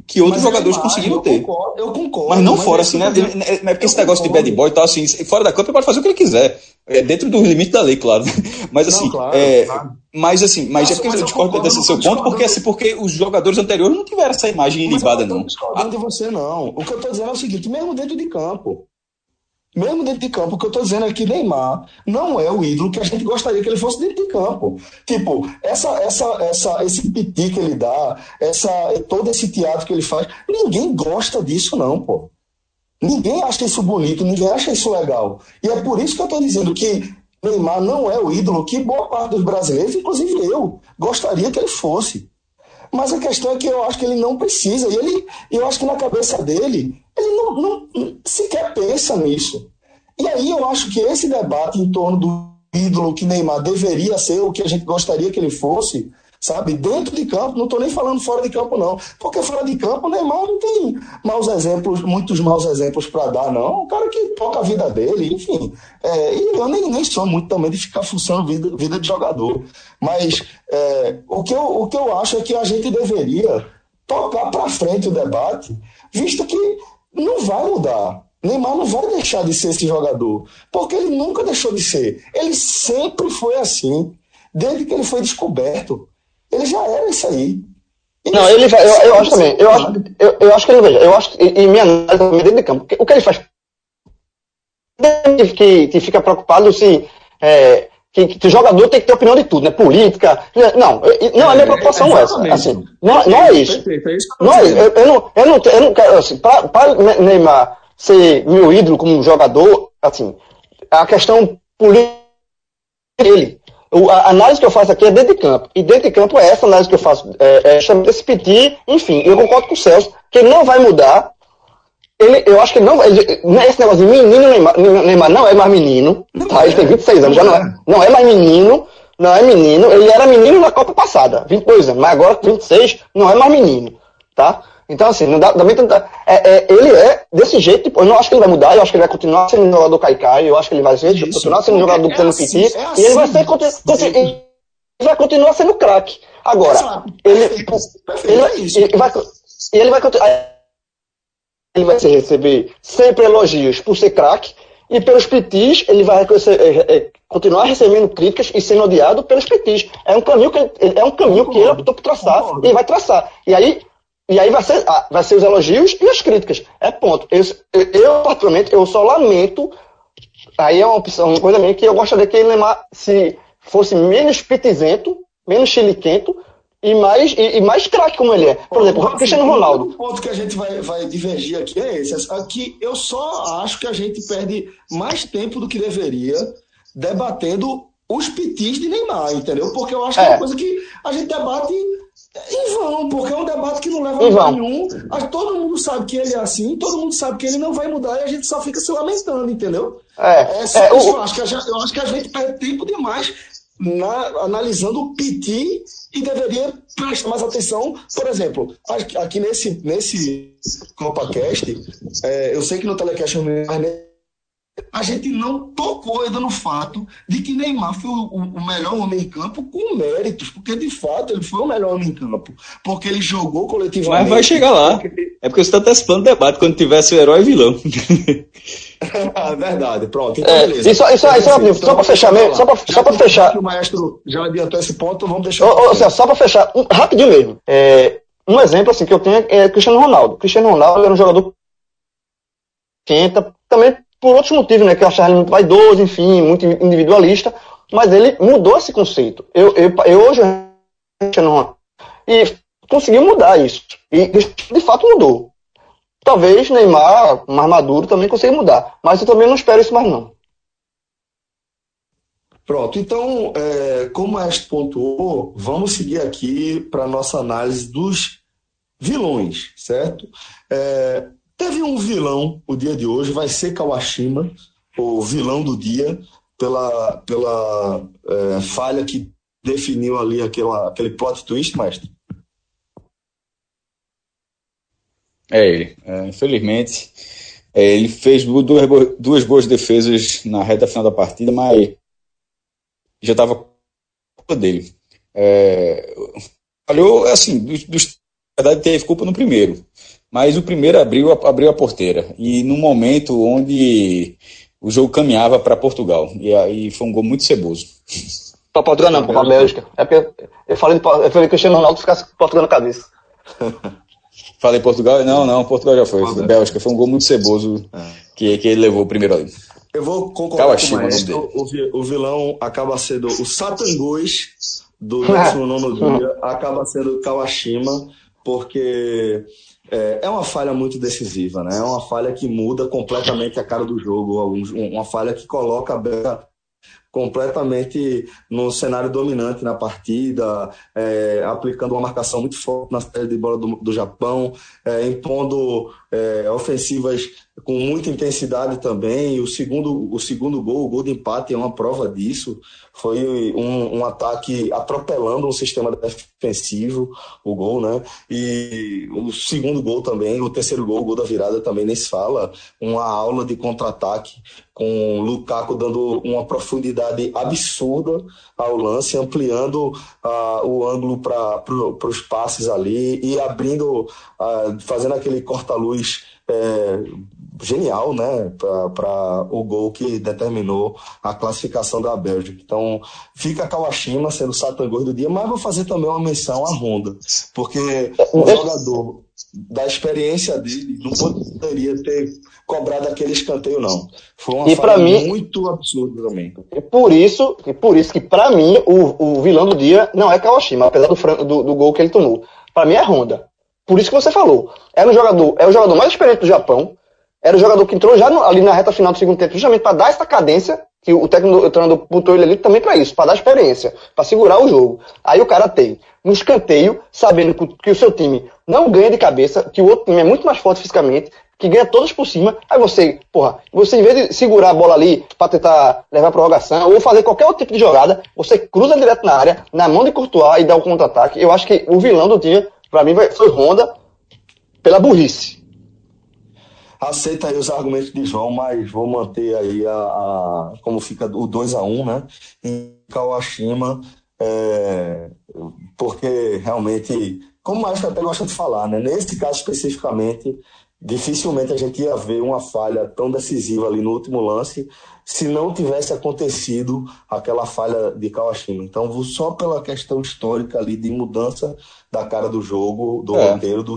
que outros mas jogadores conseguiram ter. Concordo, eu concordo. Mas não mas fora, assim, né? É, é porque esse negócio concordo. de bad boy e tal, assim, fora da campo ele pode fazer o que ele quiser. É dentro dos limites da lei, claro. Mas assim, não, claro, é, claro. mas assim, mas Nossa, é porque mas eu discordo desse seu ponto, porque assim, porque os jogadores anteriores não tiveram essa imagem ilibada, não. Não discordando de você, não. O que eu tô dizendo é o seguinte, mesmo dentro de campo, mesmo dentro de campo, o que eu estou dizendo é que Neymar não é o ídolo que a gente gostaria que ele fosse dentro de campo. Tipo, essa, essa, essa, esse piti que ele dá, essa, todo esse teatro que ele faz, ninguém gosta disso, não, pô. Ninguém acha isso bonito, ninguém acha isso legal. E é por isso que eu estou dizendo que Neymar não é o ídolo que boa parte dos brasileiros, inclusive eu, gostaria que ele fosse. Mas a questão é que eu acho que ele não precisa. E ele, eu acho que na cabeça dele, ele não, não sequer pensa nisso. E aí eu acho que esse debate em torno do ídolo que Neymar deveria ser, o que a gente gostaria que ele fosse, sabe? Dentro de campo, não estou nem falando fora de campo, não. Porque fora de campo, o Neymar não tem maus exemplos, muitos maus exemplos para dar, não. Um cara que toca a vida dele, enfim. É, e eu nem, nem sou muito também de ficar funcionando vida, vida de jogador. Mas é, o, que eu, o que eu acho é que a gente deveria tocar para frente o debate, visto que não vai mudar. Neymar não vai deixar de ser esse jogador, porque ele nunca deixou de ser. Ele sempre foi assim, desde que ele foi descoberto. Ele já era isso aí. Ele não, ele vai, eu, eu acho também. Eu acho, eu, eu acho que ele veja. Eu acho e minha análise também dentro de campo. O que ele faz? Que, que fica preocupado se é, que, que, o jogador tem que ter opinião de tudo, né? Política. Não, não, a minha é, preocupação é, essa. Assim, não, não é isso. Não é isso. Eu, eu, não, eu, não, eu não quero, assim, para Neymar ser meu ídolo como jogador, assim, a questão política dele. A análise que eu faço aqui é dentro de campo. E dentro de campo é essa análise que eu faço. É, é chamando esse petit, enfim, eu concordo com o Celso, que ele não vai mudar. Ele, eu acho que ele não ele, Esse negócio de menino Neymar, Neymar não é mais menino. Tá? Ele tem 26 anos, já não é, não é mais menino. Não é menino. Ele era menino na Copa passada, 22 anos. Mas agora, 26, não é mais menino. Tá? Então, assim, não dá, também é, é, ele é desse jeito, tipo, eu não acho que ele vai mudar, eu acho que ele vai continuar sendo jogador Caicai, eu acho que ele vai ser, Isso. continuar sendo jogador do é, assim, Piti, é assim, e ele vai ser assim, ele vai continuar sendo craque. Agora, ele, ele, ele, vai, ele vai ele vai receber sempre elogios por ser craque, e pelos pitis ele vai é, é, continuar recebendo críticas e sendo odiado pelos pitis. É um caminho que ele, é um caminho que ele optou por traçar e vai traçar. E aí e aí vai ser, ah, vai ser os elogios e as críticas. É ponto. Eu, eu, particularmente, eu só lamento. Aí é uma opção, uma coisa minha que eu gostaria que ele se fosse menos pitizento, menos chiliquento e mais, e, e mais craque como ele é. Por exemplo, o Cristiano Ronaldo. O ponto que a gente vai, vai divergir aqui é esse. Aqui eu só acho que a gente perde mais tempo do que deveria debatendo os pitis de Neymar, entendeu? Porque eu acho que é, é uma coisa que a gente debate em vão, porque é um debate que não leva a lugar nenhum. Todo mundo sabe que ele é assim, todo mundo sabe que ele não vai mudar e a gente só fica se lamentando, entendeu? É, é, é o... eu, acho que a gente, eu acho que a gente perde tempo demais na, analisando o PT e deveria prestar mais atenção. Por exemplo, aqui nesse, nesse CopaCast, é, eu sei que no Telecast não é a gente não tocou ainda no fato de que Neymar foi o, o, melhor homem em campo com méritos, porque de fato ele foi o melhor homem em campo, porque ele jogou coletivamente. Mas vai chegar lá. É porque você está antecipando o debate quando tivesse o herói e vilão. é verdade, pronto. Então, é, beleza. Isso, isso, isso, então, então, só para fechar mesmo, só para só fechar. O maestro já adiantou esse ponto, vamos deixar. Ô, ô, só para fechar, um, rapidinho mesmo. É, um exemplo assim que eu tenho é Cristiano Ronaldo. Cristiano Ronaldo era um jogador que entra também por outros motivos, né? Que eu achava ele muito vaidoso, enfim, muito individualista, mas ele mudou esse conceito. Eu, eu, eu hoje e conseguiu mudar isso. E de fato mudou. Talvez Neymar, mais maduro, também consiga mudar. Mas eu também não espero isso mais não. Pronto, então, é, como Este pontuou, vamos seguir aqui para a nossa análise dos vilões, certo? É, Teve um vilão o dia de hoje, vai ser Kawashima, o vilão do dia, pela, pela é, falha que definiu ali aquela, aquele plot twist, mestre. É ele. É, infelizmente, é, ele fez duas, duas boas defesas na reta final da partida, mas já estava culpa dele. É, falhou, assim, dos, dos, na verdade, teve culpa no primeiro. Mas o primeiro abriu, abriu a porteira. E num momento onde o jogo caminhava para Portugal. E aí foi um gol muito ceboso. Para Portugal não, para a Bélgica. É porque eu falei, eu falei que o Cristiano Ronaldo ficasse com Portugal na cabeça. Falei Portugal? Não, não, Portugal já foi. foi Bélgica. Foi um gol muito ceboso é. que, que ele levou o primeiro ali. Eu vou concordar Kawashima, com o, o, vilão acaba sendo o Satan Goes do 19 dia, acaba sendo Kawashima, porque é, é uma falha muito decisiva, né? É uma falha que muda completamente a cara do jogo, uma falha que coloca a Beca completamente no cenário dominante na partida, é, aplicando uma marcação muito forte na série de bola do, do Japão, é, impondo é, ofensivas com muita intensidade também. O segundo, o segundo gol, o gol de empate, é uma prova disso. Foi um, um ataque atropelando um sistema defensivo, o gol, né? E o segundo gol também, o terceiro gol, o gol da virada também nem se fala. Uma aula de contra-ataque com o Lukaku dando uma profundidade absurda ao lance, ampliando uh, o ângulo para pro, os passes ali e abrindo, uh, fazendo aquele corta-luz é, genial, né, para o gol que determinou a classificação da Bélgica. Então, fica a Kawashima sendo o Satangor do dia, mas vou fazer também uma menção à Honda, porque o jogador da experiência dele não poderia ter cobrado aquele escanteio não. Foi uma e mim, muito absurda também. E por isso, e por isso que para mim o, o vilão do dia não é Kawashima, apesar do, do, do gol que ele tomou. Para mim é Honda. Por isso que você falou. Era um jogador, é o jogador mais experiente do Japão. Era o jogador que entrou já no, ali na reta final do segundo tempo, justamente para dar essa cadência, que o técnico o treinador botou ele ali também para isso, para dar experiência, para segurar o jogo. Aí o cara tem um escanteio, sabendo que o seu time não ganha de cabeça, que o outro time é muito mais forte fisicamente, que ganha todos por cima. Aí você, porra, você em vez de segurar a bola ali para tentar levar a prorrogação ou fazer qualquer outro tipo de jogada, você cruza direto na área, na mão de Courtois e dá o um contra-ataque. Eu acho que o vilão do dia para mim foi Honda pela burrice. Aceita aí os argumentos de João, mas vou manter aí a, a como fica o 2 a 1 um, né? Em Kawashima, é, porque realmente, como o Maestro até gosta de falar, né? Nesse caso especificamente, dificilmente a gente ia ver uma falha tão decisiva ali no último lance se não tivesse acontecido aquela falha de Kawashima. Então, só pela questão histórica ali de mudança da cara do jogo, do é. roteiro, do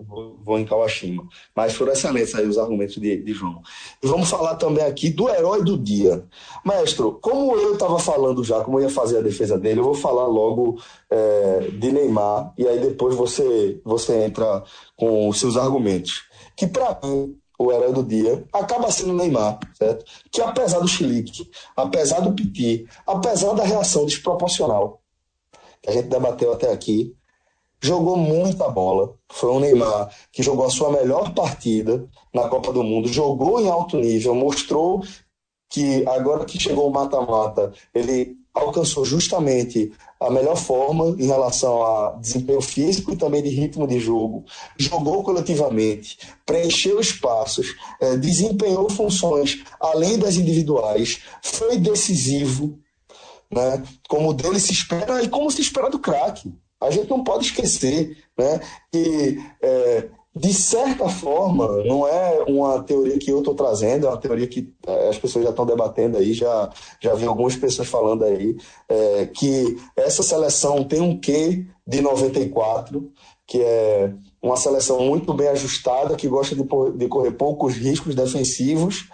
Vou em Kawashima. Mas foram excelentes aí os argumentos de, de, João. Vamos falar também aqui do herói do dia. Maestro, como eu estava falando já, como eu ia fazer a defesa dele, eu vou falar logo é, de Neymar e aí depois você, você entra com os seus argumentos. Que para mim, o herói do dia acaba sendo Neymar, certo? Que apesar do chilique, apesar do piti, apesar da reação desproporcional que a gente debateu até aqui, jogou muita bola. Foi um Neymar que jogou a sua melhor partida na Copa do Mundo, jogou em alto nível, mostrou que agora que chegou o mata-mata, ele alcançou justamente a melhor forma em relação a desempenho físico e também de ritmo de jogo, jogou coletivamente, preencheu espaços, eh, desempenhou funções além das individuais, foi decisivo, né? como dele se espera e como se espera do craque. A gente não pode esquecer né, que é, de certa forma, não é uma teoria que eu estou trazendo, é uma teoria que é, as pessoas já estão debatendo aí, já, já vi algumas pessoas falando aí, é, que essa seleção tem um quê de 94, que é uma seleção muito bem ajustada, que gosta de, de correr poucos riscos defensivos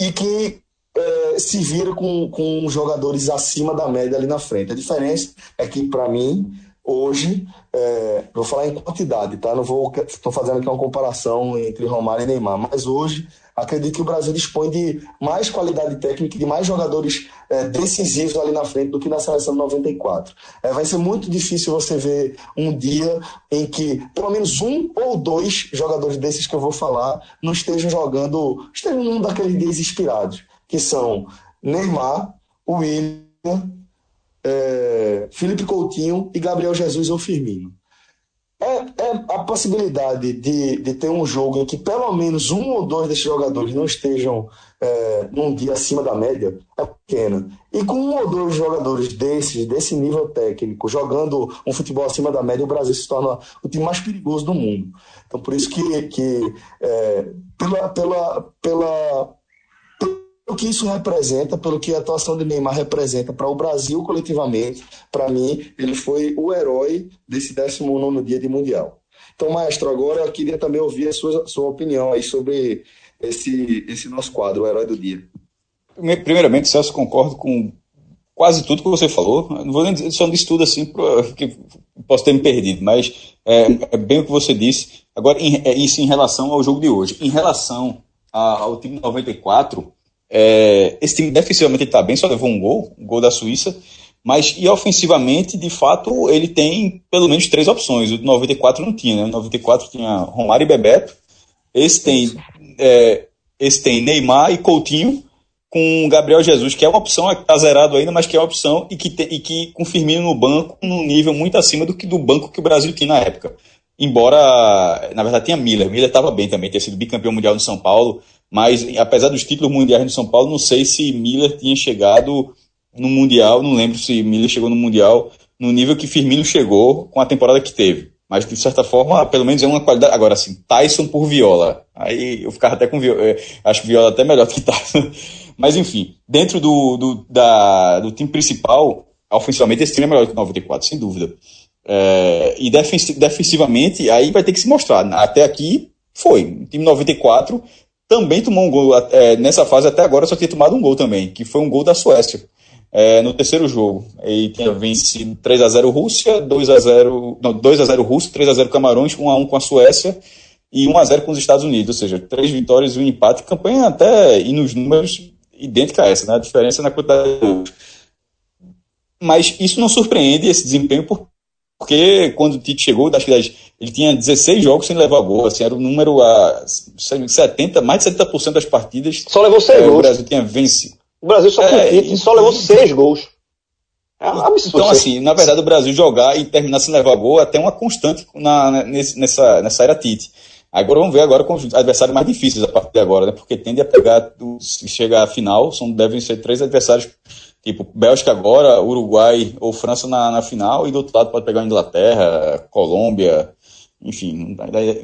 e que é, se vira com, com jogadores acima da média ali na frente. A diferença é que, para mim, hoje, é, vou falar em quantidade, tá? Não vou estou fazendo aqui uma comparação entre Romário e Neymar, mas hoje acredito que o Brasil dispõe de mais qualidade técnica de mais jogadores é, decisivos ali na frente do que na seleção 94. É, vai ser muito difícil você ver um dia em que pelo menos um ou dois jogadores desses que eu vou falar não estejam jogando, estejam num daqueles dias inspirados, que são Neymar, William é, Felipe Coutinho e Gabriel Jesus ou Firmino. É, é, a possibilidade de, de ter um jogo em que pelo menos um ou dois desses jogadores não estejam é, num dia acima da média é pequena. E com um ou dois jogadores desses, desse nível técnico, jogando um futebol acima da média, o Brasil se torna o time mais perigoso do mundo. Então, por isso que, que é, pela, pela, pela o que isso representa, pelo que a atuação de Neymar representa para o Brasil coletivamente, para mim, ele foi o herói desse 19 dia de Mundial. Então, maestro, agora eu queria também ouvir a sua, sua opinião aí sobre esse, esse nosso quadro, o herói do dia. Primeiramente, Celso, concordo com quase tudo que você falou. Não vou nem dizer, só disse tudo assim, porque posso ter me perdido, mas é, é bem o que você disse. Agora, em, é isso em relação ao jogo de hoje. Em relação a, ao time 94, é, esse time defensivamente está bem, só levou um gol, um gol da Suíça, mas e ofensivamente, de fato, ele tem pelo menos três opções. O 94 não tinha, né? O 94 tinha Romário e Bebeto. Esse tem, é, esse tem Neymar e Coutinho com Gabriel Jesus, que é uma opção, está zerado ainda, mas que é uma opção e que, te, e que com Firmino no banco, num nível muito acima do que do banco que o Brasil tinha na época. Embora, na verdade, tinha Miller. Miller estava bem também, ter sido bicampeão mundial no São Paulo. Mas, apesar dos títulos mundiais no São Paulo, não sei se Miller tinha chegado no Mundial, não lembro se Miller chegou no Mundial no nível que Firmino chegou com a temporada que teve. Mas, de certa forma, pelo menos é uma qualidade. Agora, assim, Tyson por Viola. Aí eu ficava até com Viola. É, acho Viola até melhor que Tyson. Mas, enfim, dentro do, do, da, do time principal, ofensivamente, esse time é melhor que o 94, sem dúvida. É, e defensivamente, aí vai ter que se mostrar. Até aqui, foi. O time 94 também tomou um gol é, nessa fase até agora só tinha tomado um gol também, que foi um gol da Suécia. É, no terceiro jogo. Ele tinha vencido 3 a 0 Rússia, 2 a 0 não, 2 a 0 Rússia, 3 a 0 Camarões, 1 a 1 com a Suécia e 1 a 0 com os Estados Unidos, ou seja, três vitórias e um empate, campanha até e nos números idêntica a essa, né? A diferença na quantidade de gols. Mas isso não surpreende esse desempenho porque quando o Tite chegou, acho que ele tinha 16 jogos sem levar gol, assim, era o um número a 70, mais de 70% das partidas. Só levou 6 é, gols. O Brasil tinha vencido. O Brasil só é, Tite, só levou 6 gols. É absurdo. Então, assim, na verdade, o Brasil jogar e terminar sem levar gol é até uma constante na, nessa, nessa era Tite. Agora vamos ver agora com os adversários mais difíceis a partir de agora, né? Porque tende a pegar, se chegar à final, são, devem ser três adversários Tipo, Bélgica agora, Uruguai ou França na, na final, e do outro lado pode pegar Inglaterra, Colômbia, enfim,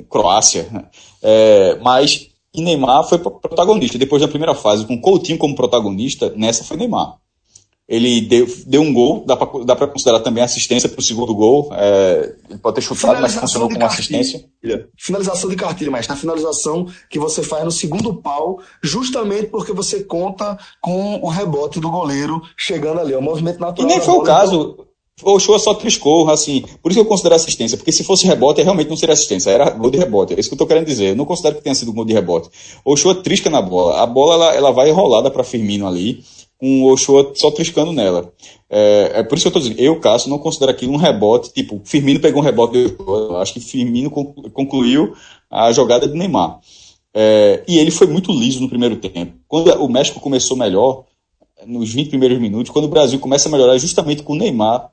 Croácia. Né? É, mas e Neymar foi protagonista. Depois da primeira fase, com Coutinho como protagonista, nessa foi Neymar. Ele deu, deu um gol, dá para considerar também assistência para o segundo gol. É, ele pode ter chutado, mas funcionou como assistência. Finalização de cartilha, mas na finalização que você faz no segundo pau, justamente porque você conta com o rebote do goleiro chegando ali. É um movimento natural. E nem foi o caso. O Ochoa só triscou, assim. Por isso que eu considero assistência, porque se fosse rebote, realmente não seria assistência, era gol de rebote. É isso que eu tô querendo dizer. Eu não considero que tenha sido gol de rebote. O Ochoa trisca na bola. A bola ela, ela vai enrolada para Firmino ali com o Ochoa só triscando nela. É, é por isso que eu estou dizendo, eu, Cássio, não considero aquilo um rebote, tipo, Firmino pegou um rebote do Ochoa, acho que Firmino concluiu a jogada de Neymar. É, e ele foi muito liso no primeiro tempo. Quando o México começou melhor, nos 20 primeiros minutos, quando o Brasil começa a melhorar justamente com o Neymar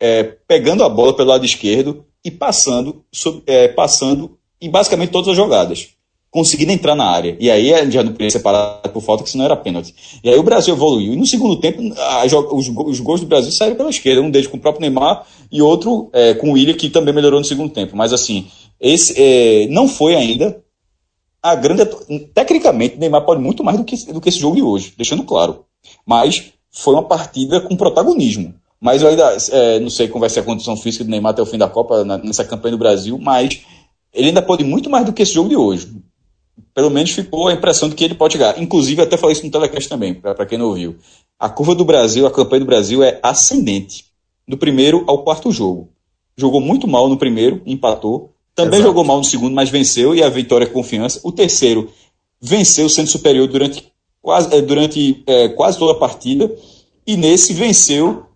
é, pegando a bola pelo lado esquerdo e passando, é, passando em basicamente todas as jogadas conseguindo entrar na área. E aí já não podia ser parado por falta, que senão era pênalti. E aí o Brasil evoluiu. E no segundo tempo, a, os, os, gols do Brasil saíram pela esquerda, um deles com o próprio Neymar e outro é, com o William, que também melhorou no segundo tempo. Mas assim, esse é, não foi ainda a grande. Tecnicamente, Neymar pode muito mais do que, do que esse jogo de hoje, deixando claro. Mas foi uma partida com protagonismo. Mas eu ainda é, não sei como vai ser a condição física do Neymar até o fim da Copa, na, nessa campanha do Brasil, mas ele ainda pode muito mais do que esse jogo de hoje pelo menos ficou a impressão de que ele pode chegar. Inclusive, até falei isso no telecast também, para quem não ouviu. A curva do Brasil, a campanha do Brasil é ascendente, do primeiro ao quarto jogo. Jogou muito mal no primeiro, empatou. Também Exato. jogou mal no segundo, mas venceu e a vitória é confiança. O terceiro venceu sendo superior durante quase, eh, durante, é, quase toda a partida. E nesse venceu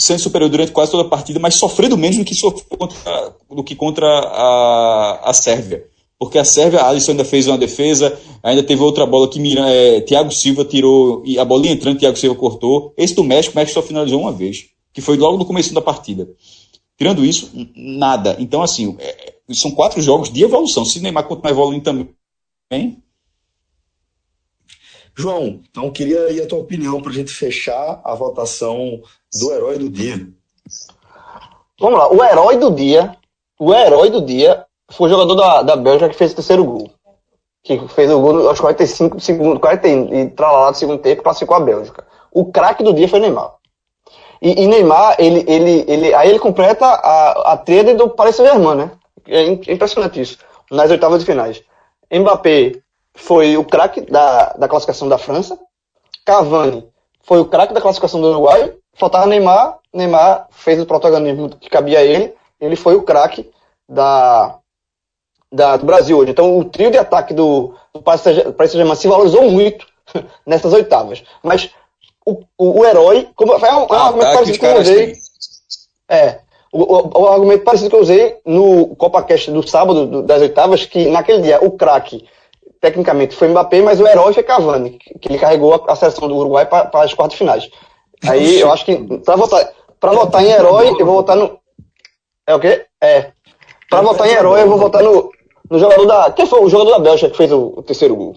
sendo superior durante quase toda a partida, mas sofrendo menos do que, contra, do que contra a, a Sérvia porque a Sérvia, a Alisson ainda fez uma defesa, ainda teve outra bola que Miran, é, Thiago Silva tirou, e a bolinha entrando, Thiago Silva cortou. Esse do México, o México só finalizou uma vez, que foi logo no começo da partida. Tirando isso, nada. Então, assim, é, são quatro jogos de evolução. Se o Neymar continuar evoluindo também. João, então queria aí a tua opinião para a gente fechar a votação do herói do dia. Vamos lá, o herói do dia, o herói do dia foi o jogador da, da Bélgica que fez o terceiro gol. Que fez o gol aos 45 segundos, 40 e tralalá do segundo tempo, classificou a Bélgica. O craque do dia foi Neymar. E, e, Neymar, ele, ele, ele, aí ele completa a, a tríade do Paris Saint-Germain, né? É impressionante isso. Nas oitavas de finais. Mbappé foi o craque da, da classificação da França. Cavani foi o craque da classificação do Uruguai. Faltava Neymar. Neymar fez o protagonismo que cabia a ele. Ele foi o craque da, da, do Brasil hoje. Então, o trio de ataque do, do Paris Saint-Germain se valorizou muito nessas oitavas. Mas o, o, o herói, como, é um, é um argumento parecido que eu usei. É. O, o, o, argumento parecido que eu usei no CopaCast do sábado do, das oitavas, que naquele dia o craque, tecnicamente, foi Mbappé, mas o herói foi Cavani, que ele carregou a, a seleção do Uruguai para as quartas finais. Aí eu acho que, para votar, pra votar em herói, eu vou votar no. É o quê? É. Para votar em herói, eu vou votar no, no jogador da. Quem foi o jogador da Bélgica que fez o, o terceiro gol?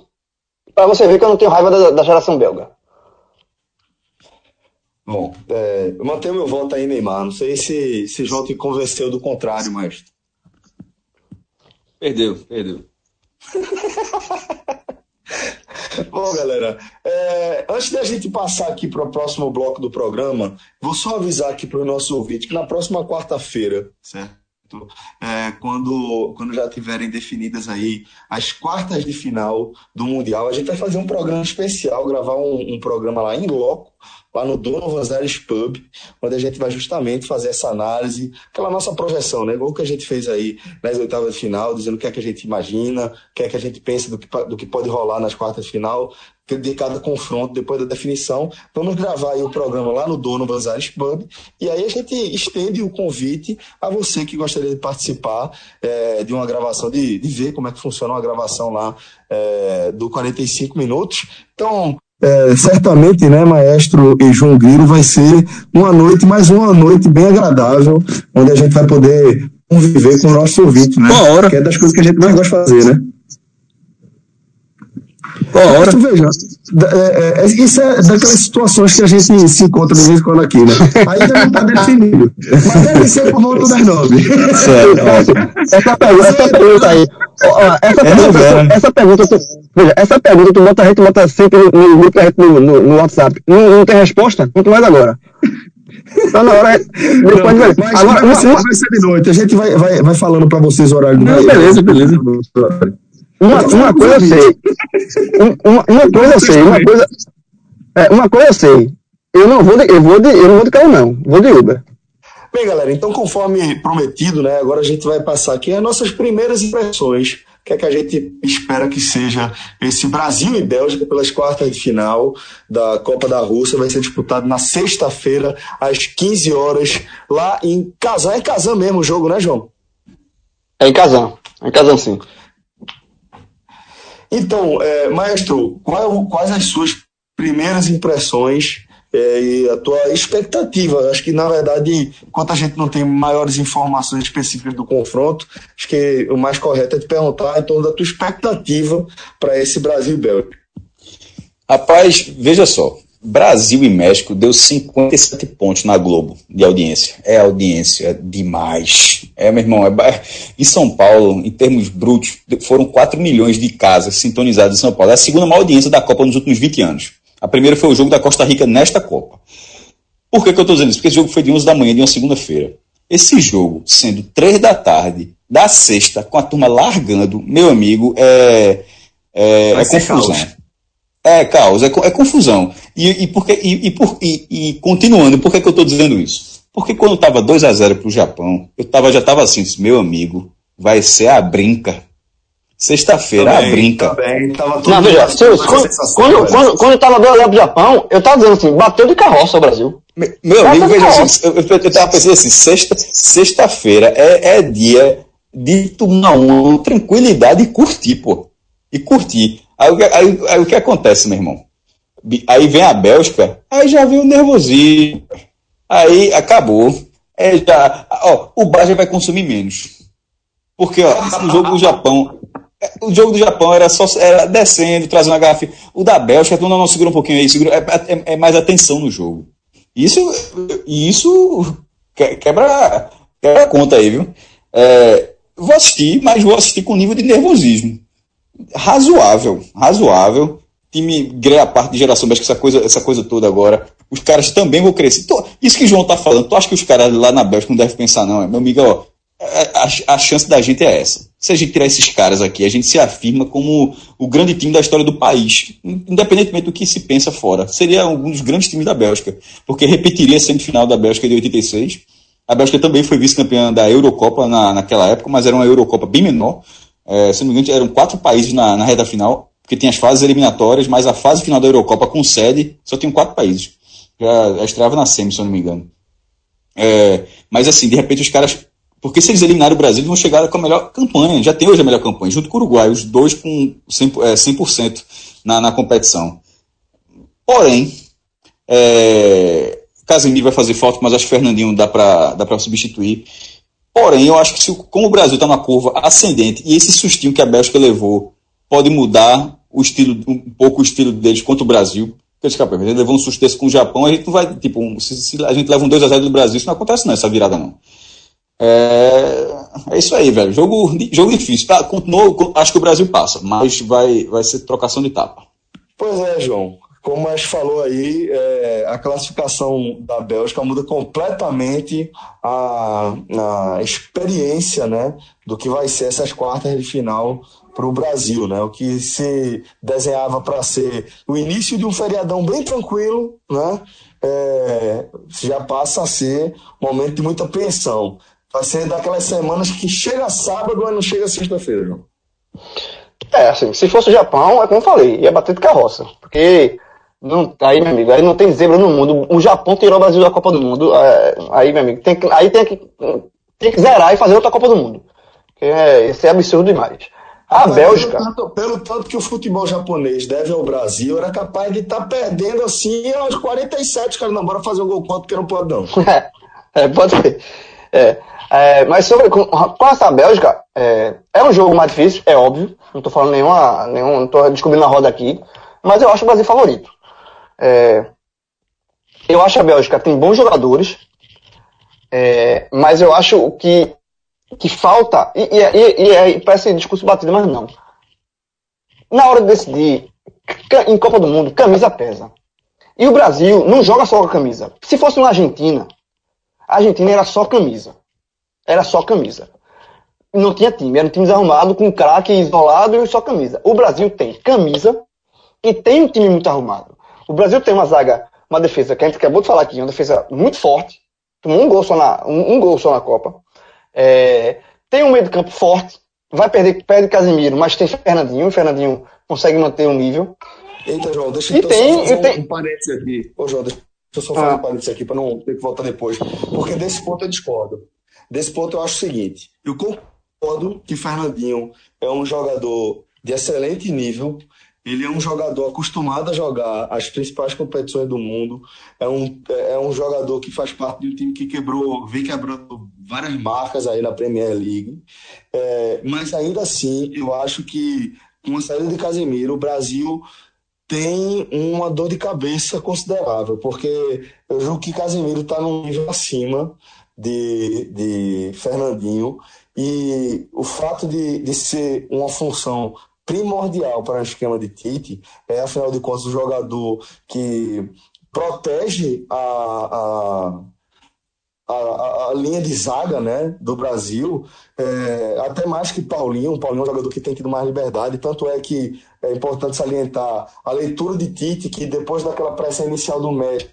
Para você ver que eu não tenho raiva da, da geração belga. Bom, é, eu mantenho meu voto aí, Neymar. Não sei se, se João te convenceu do contrário, mas. Perdeu, perdeu. Bom, galera, é, antes da gente passar aqui para o próximo bloco do programa, vou só avisar aqui para o nosso ouvinte que na próxima quarta-feira, certo? é, quando, quando já tiverem definidas aí as quartas de final do Mundial, a gente vai fazer um programa especial, gravar um, um programa lá em loco, lá no Donovan Aires Pub, onde a gente vai justamente fazer essa análise, aquela nossa projeção, né? Igual que a gente fez aí nas oitavas de final, dizendo o que é que a gente imagina, o que é que a gente pensa do que, do que pode rolar nas quartas de final, de cada confronto, depois da definição. Vamos gravar o programa lá no Dono Aires Pub e aí a gente estende o convite a você que gostaria de participar é, de uma gravação, de, de ver como é que funciona uma gravação lá é, do 45 minutos. Então, é, certamente, né, Maestro e João Grilo, vai ser uma noite, mais uma noite bem agradável, onde a gente vai poder conviver com o nosso ouvinte, né? Hora. Que é das coisas que a gente mais gosta de fazer, né? Ora. Tu veja, é, é, isso é daquelas situações que a gente se encontra de vez em quando aqui, né? Ainda não está definido. Mas deve ser por volta das nove. Certo. Essa pergunta, essa pergunta aí. Essa é pergunta, essa pergunta, tu, veja, essa pergunta tu bota, a gente bota sempre no grupo no, no, no, WhatsApp. Não, não tem resposta? Quanto mais agora. Tá na hora. Depois não, vai. Agora, vai, ser, vai ser de noite. A gente vai, vai, vai falando para vocês o horário do Não, beleza, beleza. Uma, uma coisa eu sei. Uma, uma coisa eu sei. Uma coisa, é, uma coisa eu sei. Eu não vou de, eu vou de, eu não vou de carro, não. Vou de Uber. Bem, galera, então conforme prometido, né, agora a gente vai passar aqui as nossas primeiras impressões. O que é que a gente espera que seja esse Brasil e Bélgica pelas quartas de final da Copa da Rússia? Vai ser disputado na sexta-feira, às 15 horas, lá em Kazan. É Kazan mesmo o jogo, né, João? É em Kazan. É em Kazan, sim. Então, é, maestro, qual, quais as suas primeiras impressões é, e a tua expectativa. Acho que, na verdade, enquanto a gente não tem maiores informações específicas do confronto, acho que o mais correto é te perguntar em torno da tua expectativa para esse Brasil-Bélgica. Rapaz, veja só. Brasil e México deu 57 pontos na Globo de audiência. É audiência demais. É, meu irmão, é... em São Paulo, em termos brutos, foram 4 milhões de casas sintonizadas em São Paulo. É a segunda maior audiência da Copa nos últimos 20 anos. A primeira foi o jogo da Costa Rica nesta Copa. Por que, que eu estou dizendo isso? Porque esse jogo foi de 11 da manhã, de uma segunda-feira. Esse jogo, sendo 3 da tarde, da sexta, com a turma largando, meu amigo, é, é, é confusão. Caos. É caos, é, é confusão. E, e, porque, e, e, por, e, e continuando, por que, que eu estou dizendo isso? Porque quando estava 2 a 0 para o Japão, eu tava, já estava assim, meu amigo, vai ser a brinca. Sexta-feira, a brinca. Também, tava tudo Não, veja, quando, quando, quando, quando eu estava 2 a 0 para o Japão, eu estava dizendo assim, bateu de carroça o Brasil. Meu, meu amigo, veja assim, eu, eu, eu tava pensando assim, sexta, sexta-feira é, é dia de tomar uma tranquilidade e curtir, pô. E curtir. Aí, aí, aí, o que acontece, meu irmão? Aí vem a Bélgica, aí já vem o nervosismo. Aí acabou. É, já, ó, o Brasil vai consumir menos. Porque ó, no jogo do Japão, o jogo do Japão era só era descendo, trazendo a garrafa. O da Bélgica, não, não, segura um pouquinho aí, segura, é, é, é mais atenção no jogo. Isso, isso quebra, quebra a conta aí, viu? É, vou assistir, mas vou assistir com nível de nervosismo razoável, razoável. Time greia parte de geração acho que essa coisa, essa coisa toda agora. Os caras também vão crescer. Tô, isso que o João tá falando, tu acha que os caras lá na Bélgica não devem pensar, não? É, meu amigo, ó, a, a, chance da gente é essa. Se a gente tirar esses caras aqui, a gente se afirma como o grande time da história do país, independentemente do que se pensa fora. Seria um dos grandes times da Bélgica, porque repetiria a semifinal da Bélgica de 86. A Bélgica também foi vice-campeã da Eurocopa na, naquela época, mas era uma Eurocopa bem menor. É, se não me engano, eram quatro países na, na reta final, porque tinha as fases eliminatórias, mas a fase final da Eurocopa com sede só tinham quatro países. Já, já estreava na SEMI, se eu não me engano. É, mas assim, de repente os caras. Porque se eles eliminarem o Brasil, eles vão chegar com a melhor campanha. Já tem hoje a melhor campanha, junto com o Uruguai, os dois com 100%, é, 100% na, na competição. Porém, é, Casemiro vai fazer falta, mas acho que Fernandinho dá para dá substituir. Porém, eu acho que se, como o Brasil está numa curva ascendente e esse sustinho que a Bélgica levou pode mudar o estilo, um pouco o estilo deles contra o Brasil. Porque eles, gente levou um susto desse com o Japão, a gente não vai, tipo, se, se a gente leva um 2x0 do Brasil, isso não acontece não, essa virada não. É, é isso aí, velho. Jogo, jogo difícil. Tá, continuou, acho que o Brasil passa, mas vai, vai ser trocação de tapa. Pois é, João. Como a gente falou aí, é, a classificação da Bélgica muda completamente a, a experiência né, do que vai ser essas quartas de final para o Brasil. Né? O que se desenhava para ser o início de um feriadão bem tranquilo, né? É, já passa a ser um momento de muita tensão. Vai ser daquelas semanas que chega sábado, mas não chega sexta-feira. É, assim, se fosse o Japão, é como eu falei, ia bater de carroça. Porque não, aí, meu amigo, aí não tem zebra no mundo. O Japão tirou o Brasil da Copa do Mundo. É, aí, meu amigo, tem que, aí tem que, tem que zerar e fazer outra Copa do Mundo. Que é, isso é absurdo demais. A Bélgica. Pelo tanto, pelo tanto, que o futebol japonês deve ao Brasil, era capaz de estar tá perdendo assim aos 47. Cara, não, bora fazer um gol contra porque não pode não. É, é pode ser. É, é, mas sobre com, com essa Bélgica, é, é, um jogo mais difícil, é óbvio. Não estou falando nenhuma, nenhum, não tô descobrindo a roda aqui. Mas eu acho o Brasil favorito. É, eu acho a Bélgica tem bons jogadores, é, mas eu acho que, que falta, e, e, e, e parece discurso batido, mas não. Na hora de decidir, em Copa do Mundo, camisa pesa. E o Brasil não joga só com a camisa. Se fosse uma Argentina, a Argentina era só camisa. Era só camisa. Não tinha time, era um time desarrumado, com craque isolado e só camisa. O Brasil tem camisa e tem um time muito arrumado. O Brasil tem uma zaga, uma defesa que a gente acabou de falar aqui, uma defesa muito forte, tomou um gol só na, um, um gol só na Copa. É, tem um meio de campo forte, vai perder, perde Casimiro, mas tem Fernandinho, o Fernandinho consegue manter o nível. Eita, João, deixa eu tem, só fazer um, tem... um parênteses aqui. Ô, João, deixa eu só fazer ah. um parênteses aqui para não ter que voltar depois. Porque desse ponto eu discordo. Desse ponto eu acho o seguinte: eu concordo que Fernandinho é um jogador de excelente nível, Ele é um jogador acostumado a jogar as principais competições do mundo. É um, é um jogador que faz parte de um time que quebrou, vem quebrando várias marcas aí na Premier League. É, mas ainda assim, eu acho que com a saída de Casemiro, o Brasil tem uma dor de cabeça considerável, porque eu julgo que Casemiro está num nível acima de, de Fernandinho e o fato de, de ser uma função primordial para o esquema de Tite é, afinal de contas, o jogador que protege a, a, a, a linha de zaga né, do Brasil, é, até mais que Paulinho. Paulinho é um jogador que tem tido mais liberdade, tanto é que é importante salientar a leitura de Tite, que depois daquela pressão inicial do México,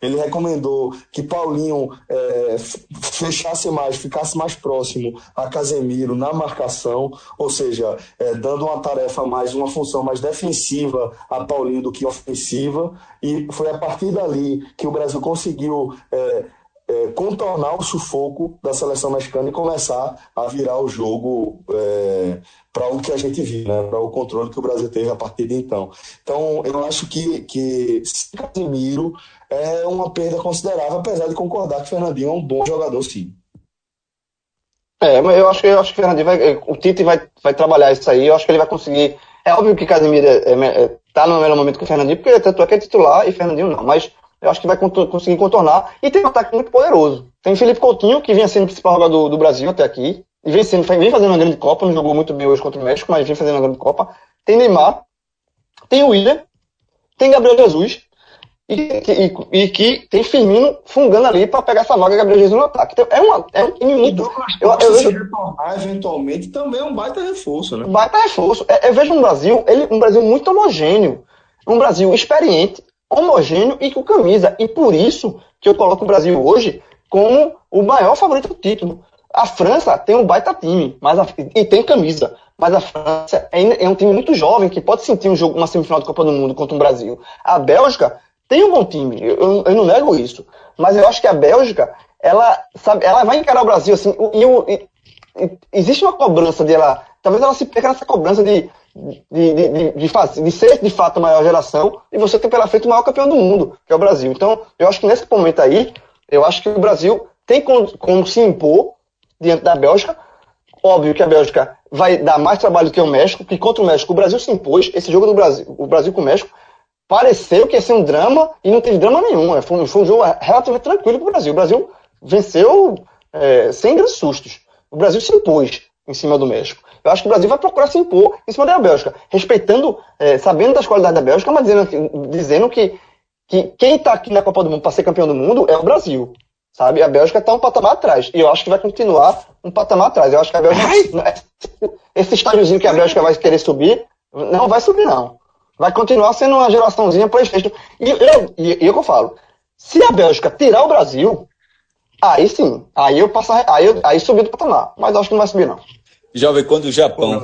ele recomendou que Paulinho é, fechasse mais, ficasse mais próximo a Casemiro na marcação, ou seja, é, dando uma tarefa mais, uma função mais defensiva a Paulinho do que ofensiva. E foi a partir dali que o Brasil conseguiu. É, é, contornar o sufoco da seleção mexicana e começar a virar o jogo é, para o que a gente viu, né, para o controle que o Brasil teve a partir de então. Então, eu acho que, que Casemiro é uma perda considerável, apesar de concordar que o Fernandinho é um bom jogador, sim. É, mas eu acho que eu acho que o Fernandinho vai, o Tite vai, vai trabalhar isso aí. Eu acho que ele vai conseguir. É óbvio que Casemiro está é, é, é, tá no melhor momento que o Fernandinho, porque tanto é que é titular e Fernandinho não. Mas eu acho que vai conseguir contornar. E tem um ataque muito poderoso. Tem Felipe Coutinho, que vinha sendo o principal jogador do, do Brasil até aqui. E vem, sendo, vem fazendo uma grande Copa, não jogou muito bem hoje contra o México, mas vem fazendo uma grande Copa. Tem Neymar, tem o William, tem Gabriel Jesus, e, e, e, que tem Firmino fungando ali para pegar essa vaga Gabriel Jesus no ataque. Então, é, uma, é um time muito. Eu, eu, eu vejo, retornar eventualmente também é um baita reforço, né? Baita reforço. Eu, é, eu vejo um Brasil, ele, um Brasil muito homogêneo. Um Brasil experiente, homogêneo e com camisa. E por isso que eu coloco o Brasil hoje como o maior favorito do título. A França tem um baita time mas a, e tem camisa. Mas a França é, é, um time muito jovem que pode sentir um jogo, uma semifinal de Copa do Mundo contra o Brasil. A Bélgica tem um bom time, eu, eu não nego isso. Mas eu acho que a Bélgica, ela, sabe, ela vai encarar o Brasil assim. E, e, e existe uma cobrança dela. Talvez ela se perca nessa cobrança de de, de, de, de, fazer, de ser de fato a maior geração e você ter pela frente o maior campeão do mundo, que é o Brasil. Então, eu acho que nesse momento aí, eu acho que o Brasil tem como, como se impor diante da Bélgica. Óbvio que a Bélgica vai dar mais trabalho que o México, que contra o México o Brasil se impôs. Esse jogo do Brasil, o Brasil com o México, pareceu que ia ser um drama e não teve drama nenhum. Foi, foi um jogo relativamente tranquilo para o Brasil. O Brasil venceu é, sem grandes sustos. O Brasil se impôs em cima do México. Eu acho que o Brasil vai procurar se impor em cima da Bélgica, respeitando, é, sabendo das qualidades da Bélgica, mas dizendo, dizendo que, que quem está aqui na Copa do Mundo para ser campeão do mundo é o Brasil. Sabe? A Bélgica está um patamar atrás. E eu acho que vai continuar um patamar atrás. Eu acho que a Bélgica. Esse estágiozinho que a Bélgica vai querer subir, não vai subir, não. Vai continuar sendo uma geraçãozinha PlayStation. E eu, e, e eu que eu falo. Se a Bélgica tirar o Brasil, aí sim. Aí eu passo. Aí, eu, aí subiu do patamar. Mas acho que não vai subir, não. Jovem, quando o Japão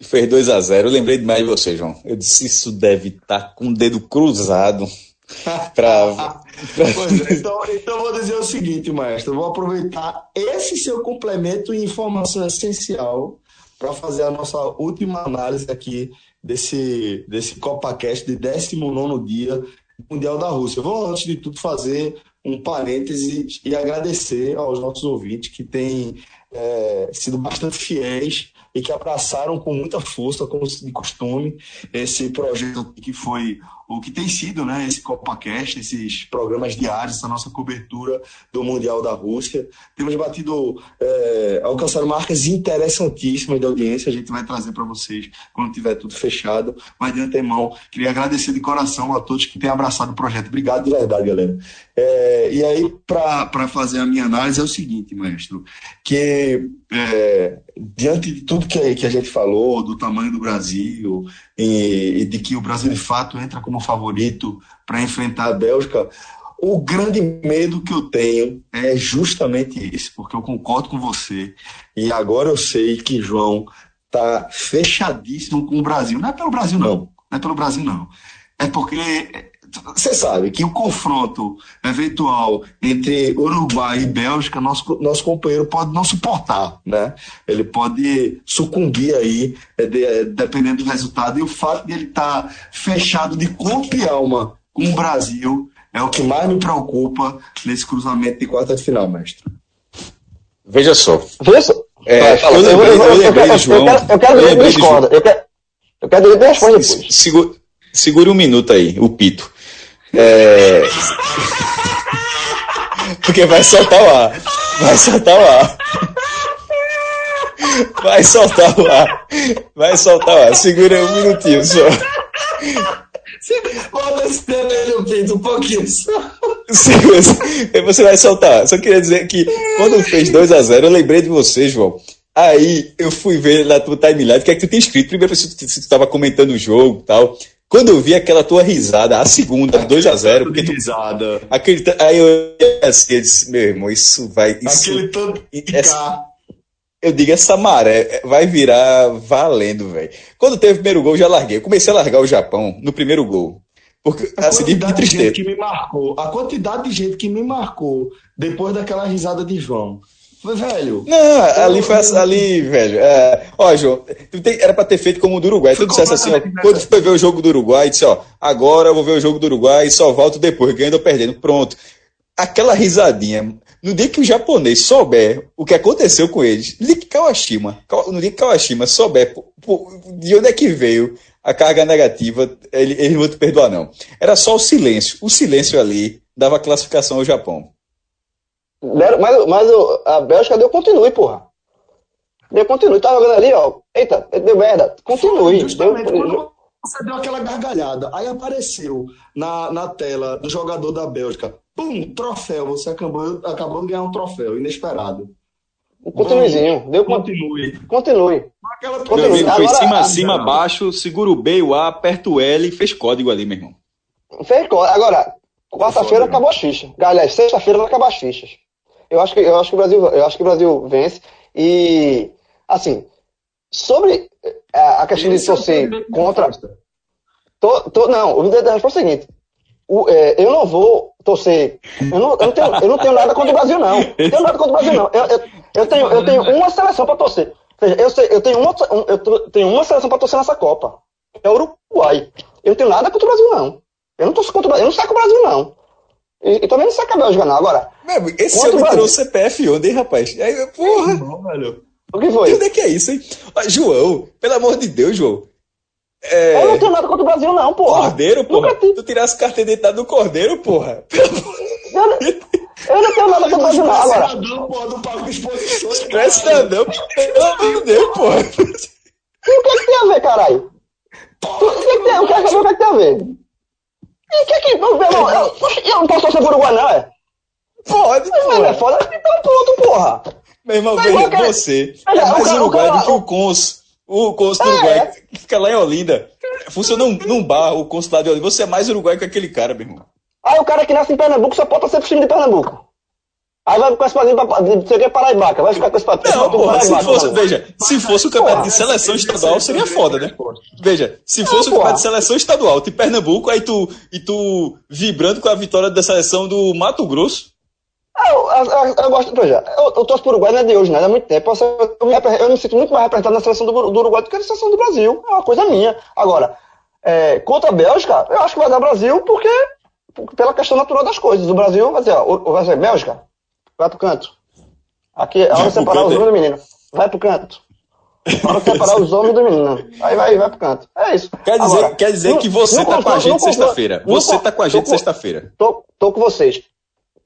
fez 2 a 0 eu lembrei demais de você, João. Eu disse, isso deve estar tá com o dedo cruzado. pra... é, então, então vou dizer o seguinte, maestro. vou aproveitar esse seu complemento e informação essencial para fazer a nossa última análise aqui desse, desse CopaCast de 19 dia Mundial da Rússia. Eu vou, antes de tudo, fazer um parêntese e agradecer aos nossos ouvintes que têm é, sido bastante fiéis e que abraçaram com muita força, como de costume, esse projeto que foi o que tem sido né, esse CopaCast, esses programas diários, essa nossa cobertura do Mundial da Rússia. Temos batido, é, alcançado marcas interessantíssimas de audiência, a gente vai trazer para vocês quando tiver tudo fechado. Mas de antemão, queria agradecer de coração a todos que têm abraçado o projeto. Obrigado de verdade, galera. É, e aí, para fazer a minha análise, é o seguinte, mestre, que é, diante de tudo que, que a gente falou, do tamanho do Brasil, e, e de que o Brasil de fato entra como favorito para enfrentar a Bélgica, o grande medo que eu tenho é justamente esse, porque eu concordo com você, e agora eu sei que João tá fechadíssimo com o Brasil. Não é pelo Brasil, não. Não é pelo Brasil, não. É porque você sabe que o confronto eventual entre Uruguai e Bélgica, nosso, nosso companheiro pode não suportar, né? Ele pode sucumbir aí, é, de, é, dependendo do resultado. E o fato de ele estar tá fechado de corpo e alma com o Brasil é o que mais me preocupa nesse cruzamento de quarta de final, mestre. Veja só. Veja só. É, eu, lembrei, eu, lembrei João. Eu quero dizer que discorda. Eu quero, eu dizer que responde depois. Segure um minuto aí, o pito. É... Porque vai soltar o ar. Vai soltar o ar. Vai soltar o ar. Vai soltar o ar. Segura um minutinho só. Bota esse no um pouquinho só. Você vai soltar. Só queria dizer que quando fez 2x0, eu lembrei de você, João. Aí eu fui ver na tua timeline o que é que tu tinha escrito. Primeiro, se tu, estava comentando o jogo e tal. Quando eu vi aquela tua risada, a segunda, 2x0, porque tu. Risada. Aquele, aí eu assim, eu disse, meu irmão, isso vai. Isso, aquele tanto. Essa, eu digo, essa maré vai virar valendo, velho. Quando teve o primeiro gol, eu já larguei. Eu comecei a largar o Japão no primeiro gol. Porque, a assim, quantidade de, de gente que me marcou, a quantidade de gente que me marcou depois daquela risada de João. Velho. Não, ali foi ali, velho. É, ó, João, tem, era pra ter feito como o do Uruguai. Tu dissesse assim, ó, quando foi ver o jogo do Uruguai, disse, ó, agora eu vou ver o jogo do Uruguai e só volto depois, ganhando ou perdendo. Pronto. Aquela risadinha. No dia que o japonês souber o que aconteceu com eles, no dia que Kawashima, no dia que Kawashima souber de onde é que veio a carga negativa, ele, ele não vai te perdoar, não. Era só o silêncio. O silêncio ali dava classificação ao Japão. Mas, mas a Bélgica deu continue, porra. Deu continue. Tava jogando ali, ó. Eita, deu merda. Continue. Justamente, deu... você deu aquela gargalhada. Aí apareceu na, na tela do jogador da Bélgica. Pum, troféu. Você acabou, acabou de ganhar um troféu inesperado. Um continuezinho. Deu continue. Continue. Aquela continue. Meu amigo, foi Agora, cima, cima, baixo, segura o B, o A, aperta o L e fez código ali, meu irmão. Fez código. Agora, quarta-feira acabou as fichas. Galera, sexta-feira vai acabar as fichas. Eu acho que, eu acho que o Brasil, eu acho que o Brasil vence. E, assim, sobre a, é, a questão de é torcer contra. To, to, não, o da resposta é o seguinte: o, é, eu não vou torcer. Eu não, eu, não tenho, eu não tenho nada contra o Brasil, não. Eu tenho nada contra o Brasil, não. Eu, eu, eu tenho, eu tenho uma seleção para torcer. eu, sei, eu, tenho uma, eu tenho uma seleção para torcer nessa Copa. É o Uruguai. Eu não tenho nada contra o Brasil, não. Eu não torço contra o Brasil. Eu não saco o Brasil, não. E, e também não saca a Bélgica, não. Agora. Meu, esse homem tirou o CPF onde, hein, rapaz? Aí, porra. Velho. O que foi? E onde é que é isso, hein? João, pelo amor de Deus, João. É... Eu não tenho nada contra o Brasil, não, porra. Cordeiro, porra. Tu tirasse carteira de identidade do Cordeiro, porra. Eu não, eu não tenho nada contra o Brasil, não. Agora. Cidadão, porra, do Parque Exposições. Tu é cidadão, pelo amor de Deus, porra. o que, é que tem a ver, caralho? O que, é que tem? Eu quero saber o que, é que tem a ver. E que que. Meu irmão, eu, eu não posso torcer pro Uruguai, não, é? Pode, pô. É foda, então pronto, porra. Meu irmão, veja, quero... você é mais Uruguai do que o Cons. O Cons do é, Uruguai, é. que fica lá em Olinda. Funciona num, num bar, o consulado de Olinda. Você é mais Uruguai que aquele cara, meu irmão. Aí o cara que nasce em Pernambuco só pode torcer pro time de Pernambuco. Aí vai com esse padrinho pra você quer Paraibaca, vai ficar com esse padrinho. Não, porra, se fosse, veja, se fosse o campeonato de seleção estadual, seria foda, né? Veja, se fosse o campeonato de seleção estadual de Pernambuco, aí tu, e tu vibrando com a vitória da seleção do Mato Grosso. Eu, eu, eu, eu gosto, veja, eu, eu torço pro Uruguai não é de hoje, né? É muito tempo. Eu, me, eu me sinto muito mais representado na seleção do, do Uruguai do que na seleção do Brasil. É uma coisa minha. Agora, é, contra a Bélgica, eu acho que vai dar Brasil porque, pela questão natural das coisas. O Brasil vai dizer, ó, vai ser Bélgica, Vai pro canto. Aqui, é hora de separar os homens do menino. Vai pro canto. É hora de separar os homens do menino. Aí vai, vai pro canto. É isso. Quer dizer, Agora, quer dizer que você não, tá com a gente sexta-feira. Você tá com a gente sexta-feira. Tô, tô com vocês.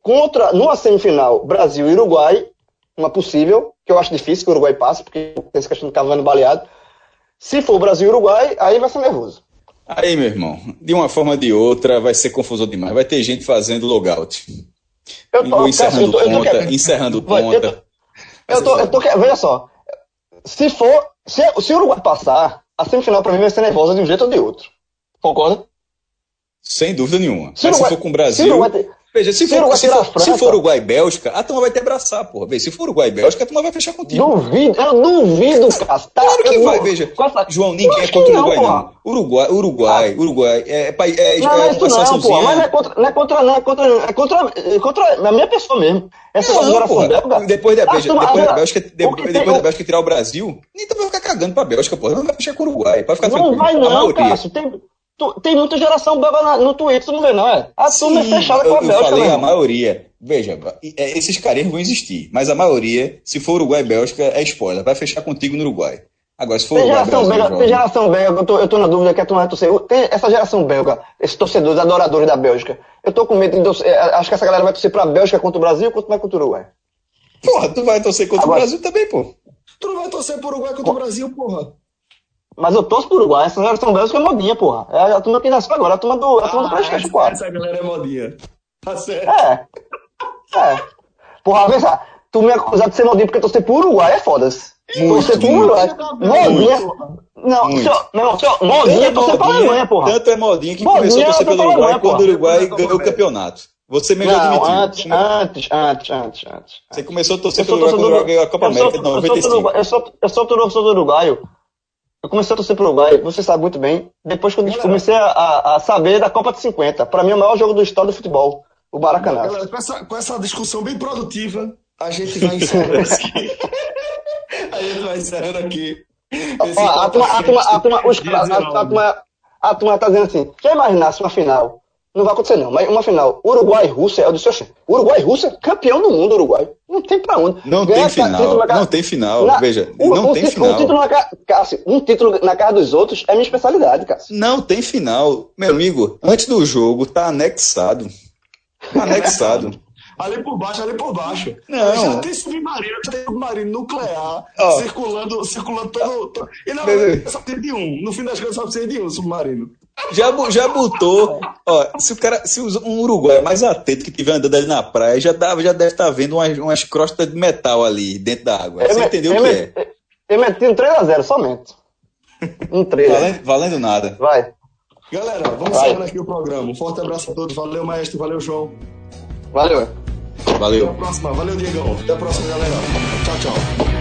Contra, numa semifinal, Brasil e Uruguai, uma possível, que eu acho difícil que o Uruguai passe, porque tem essa questão do Cavani baleado. Se for Brasil e Uruguai, aí vai ser nervoso. Aí, meu irmão, de uma forma ou de outra, vai ser confusão demais. Vai ter gente fazendo logout. Eu tô, encerrando eu tô, eu tô, conta, eu tô, encerrando conta. Eu tô, eu tô, veja só, se for, se, se o Uruguai passar, a semifinal para mim vai ser nervosa de um jeito ou de outro. Concorda? Sem dúvida nenhuma. Se Mas Uruguai, se for com o Brasil, Veja, se for, se for, se for Uruguai e Bélgica, a turma vai te abraçar, porra. Veja, se for Uruguai e Bélgica, a turma vai fechar contigo. Duvido, eu duvido, cara. Tá, claro que vai, veja. João, ninguém é contra o Uruguai, não. Uruguai, Uruguai, ah. Uruguai. É, é, é, não, é, isso não, pô, mas não é contra, não é contra, não é contra, é contra, é contra a minha pessoa mesmo. Essa não, geração belga. Depois da, veja, depois da Bélgica, depois, depois da Bélgica tirar o Brasil, nem vai ficar cagando pra Bélgica, porra. Não vai fechar com o Uruguai. Vai ficar não vai não, Cássio. Tem, tem muita geração belga no Twitter, tu não vê, não, é? A turma é fechada com a Bélgica. Eu falei a maioria. Veja, é, esses caras vão existir, mas a maioria, se for Uruguai e Bélgica, é spoiler. Vai fechar contigo no Uruguai. Agora, se for tem geração Brasil, belga, tem geração belga, eu tô, eu tô na dúvida que a turma vai torcer. Tem essa geração belga, esses torcedores, adoradores da Bélgica. Eu tô com medo de é, Acho que essa galera vai torcer pra Bélgica contra o Brasil ou vai contra o Uruguai. Porra, tu vai torcer contra Agora, o Brasil também, pô. Tu não vai torcer pro Uruguai contra o Brasil, porra. Mas eu torço pro Uruguai, essa geração belga é modinha, porra. É a turma que nasceu agora, a turma do, a turma ah, do PlayStation 4. Essa galera é modinha. Tá certo. É. É. Porra, só. Tu me acusar de ser modinha porque torcer pro Uruguai é foda-se. Torcer pro Uruguai. Modinha. Não, senhor, não, senhor, modinha é torcer pra Alemanha, porra. Tanto é modinha que modinha começou a torcer pelo Uruguai quando o Uruguai ganhou o campeonato. Você mesmo não, admitiu. Antes, antes, antes, antes, antes. Você começou a torcer pelo Uruguai quando o Uruguai ganhou a Copa América de 95. Eu sou, eu sou torcedor do Uruguaio. Eu comecei a torcer pro Uruguai, você sabe muito bem, depois quando eu comecei a, a, saber da Copa de 50. Para mim, é o maior jogo da história do futebol, o Maracanã. Galera, com, essa, com essa discussão bem produtiva, a gente vai encerrando aqui. a gente vai encerrando aqui. Ó, a turma, a turma, a turma, os, a, a, turma, a turma tá dizendo assim, quer imaginasse uma final? Não vai acontecer não, mas uma final, Uruguai e Rússia, eu disse, Uruguai e Rússia, campeão do mundo, Uruguai. Não tem pra onde. Não Ganha tem final, na... não tem final, na... veja, um, não um tem final. Um título, na... Cássio, um título na cara dos outros é minha especialidade, Cássio. Não tem final. Meu amigo, antes do jogo tá anexado. Tá anexado. ali por baixo, ali por baixo. Não. Já tem submarino, já tem submarino nuclear oh. circulando, circulando pelo. E não, só precisa de um. No fim das contas, só precisa de um submarino. Já, já botou. Ó, se o cara. Se um Uruguai mais atento que tiver andando ali na praia, já, dá, já deve estar tá vendo umas, umas crostas de metal ali dentro da água. Você entendeu o que é? Eu meti um 3x0 somente. Um 3. Valendo, valendo nada. Vai. Galera, vamos encerrando aqui o programa. Um forte abraço a todos. Valeu, maestro. Valeu, João. Valeu. Valeu. Até a próxima. Valeu, Diegão. Até a próxima, galera. Tchau, tchau.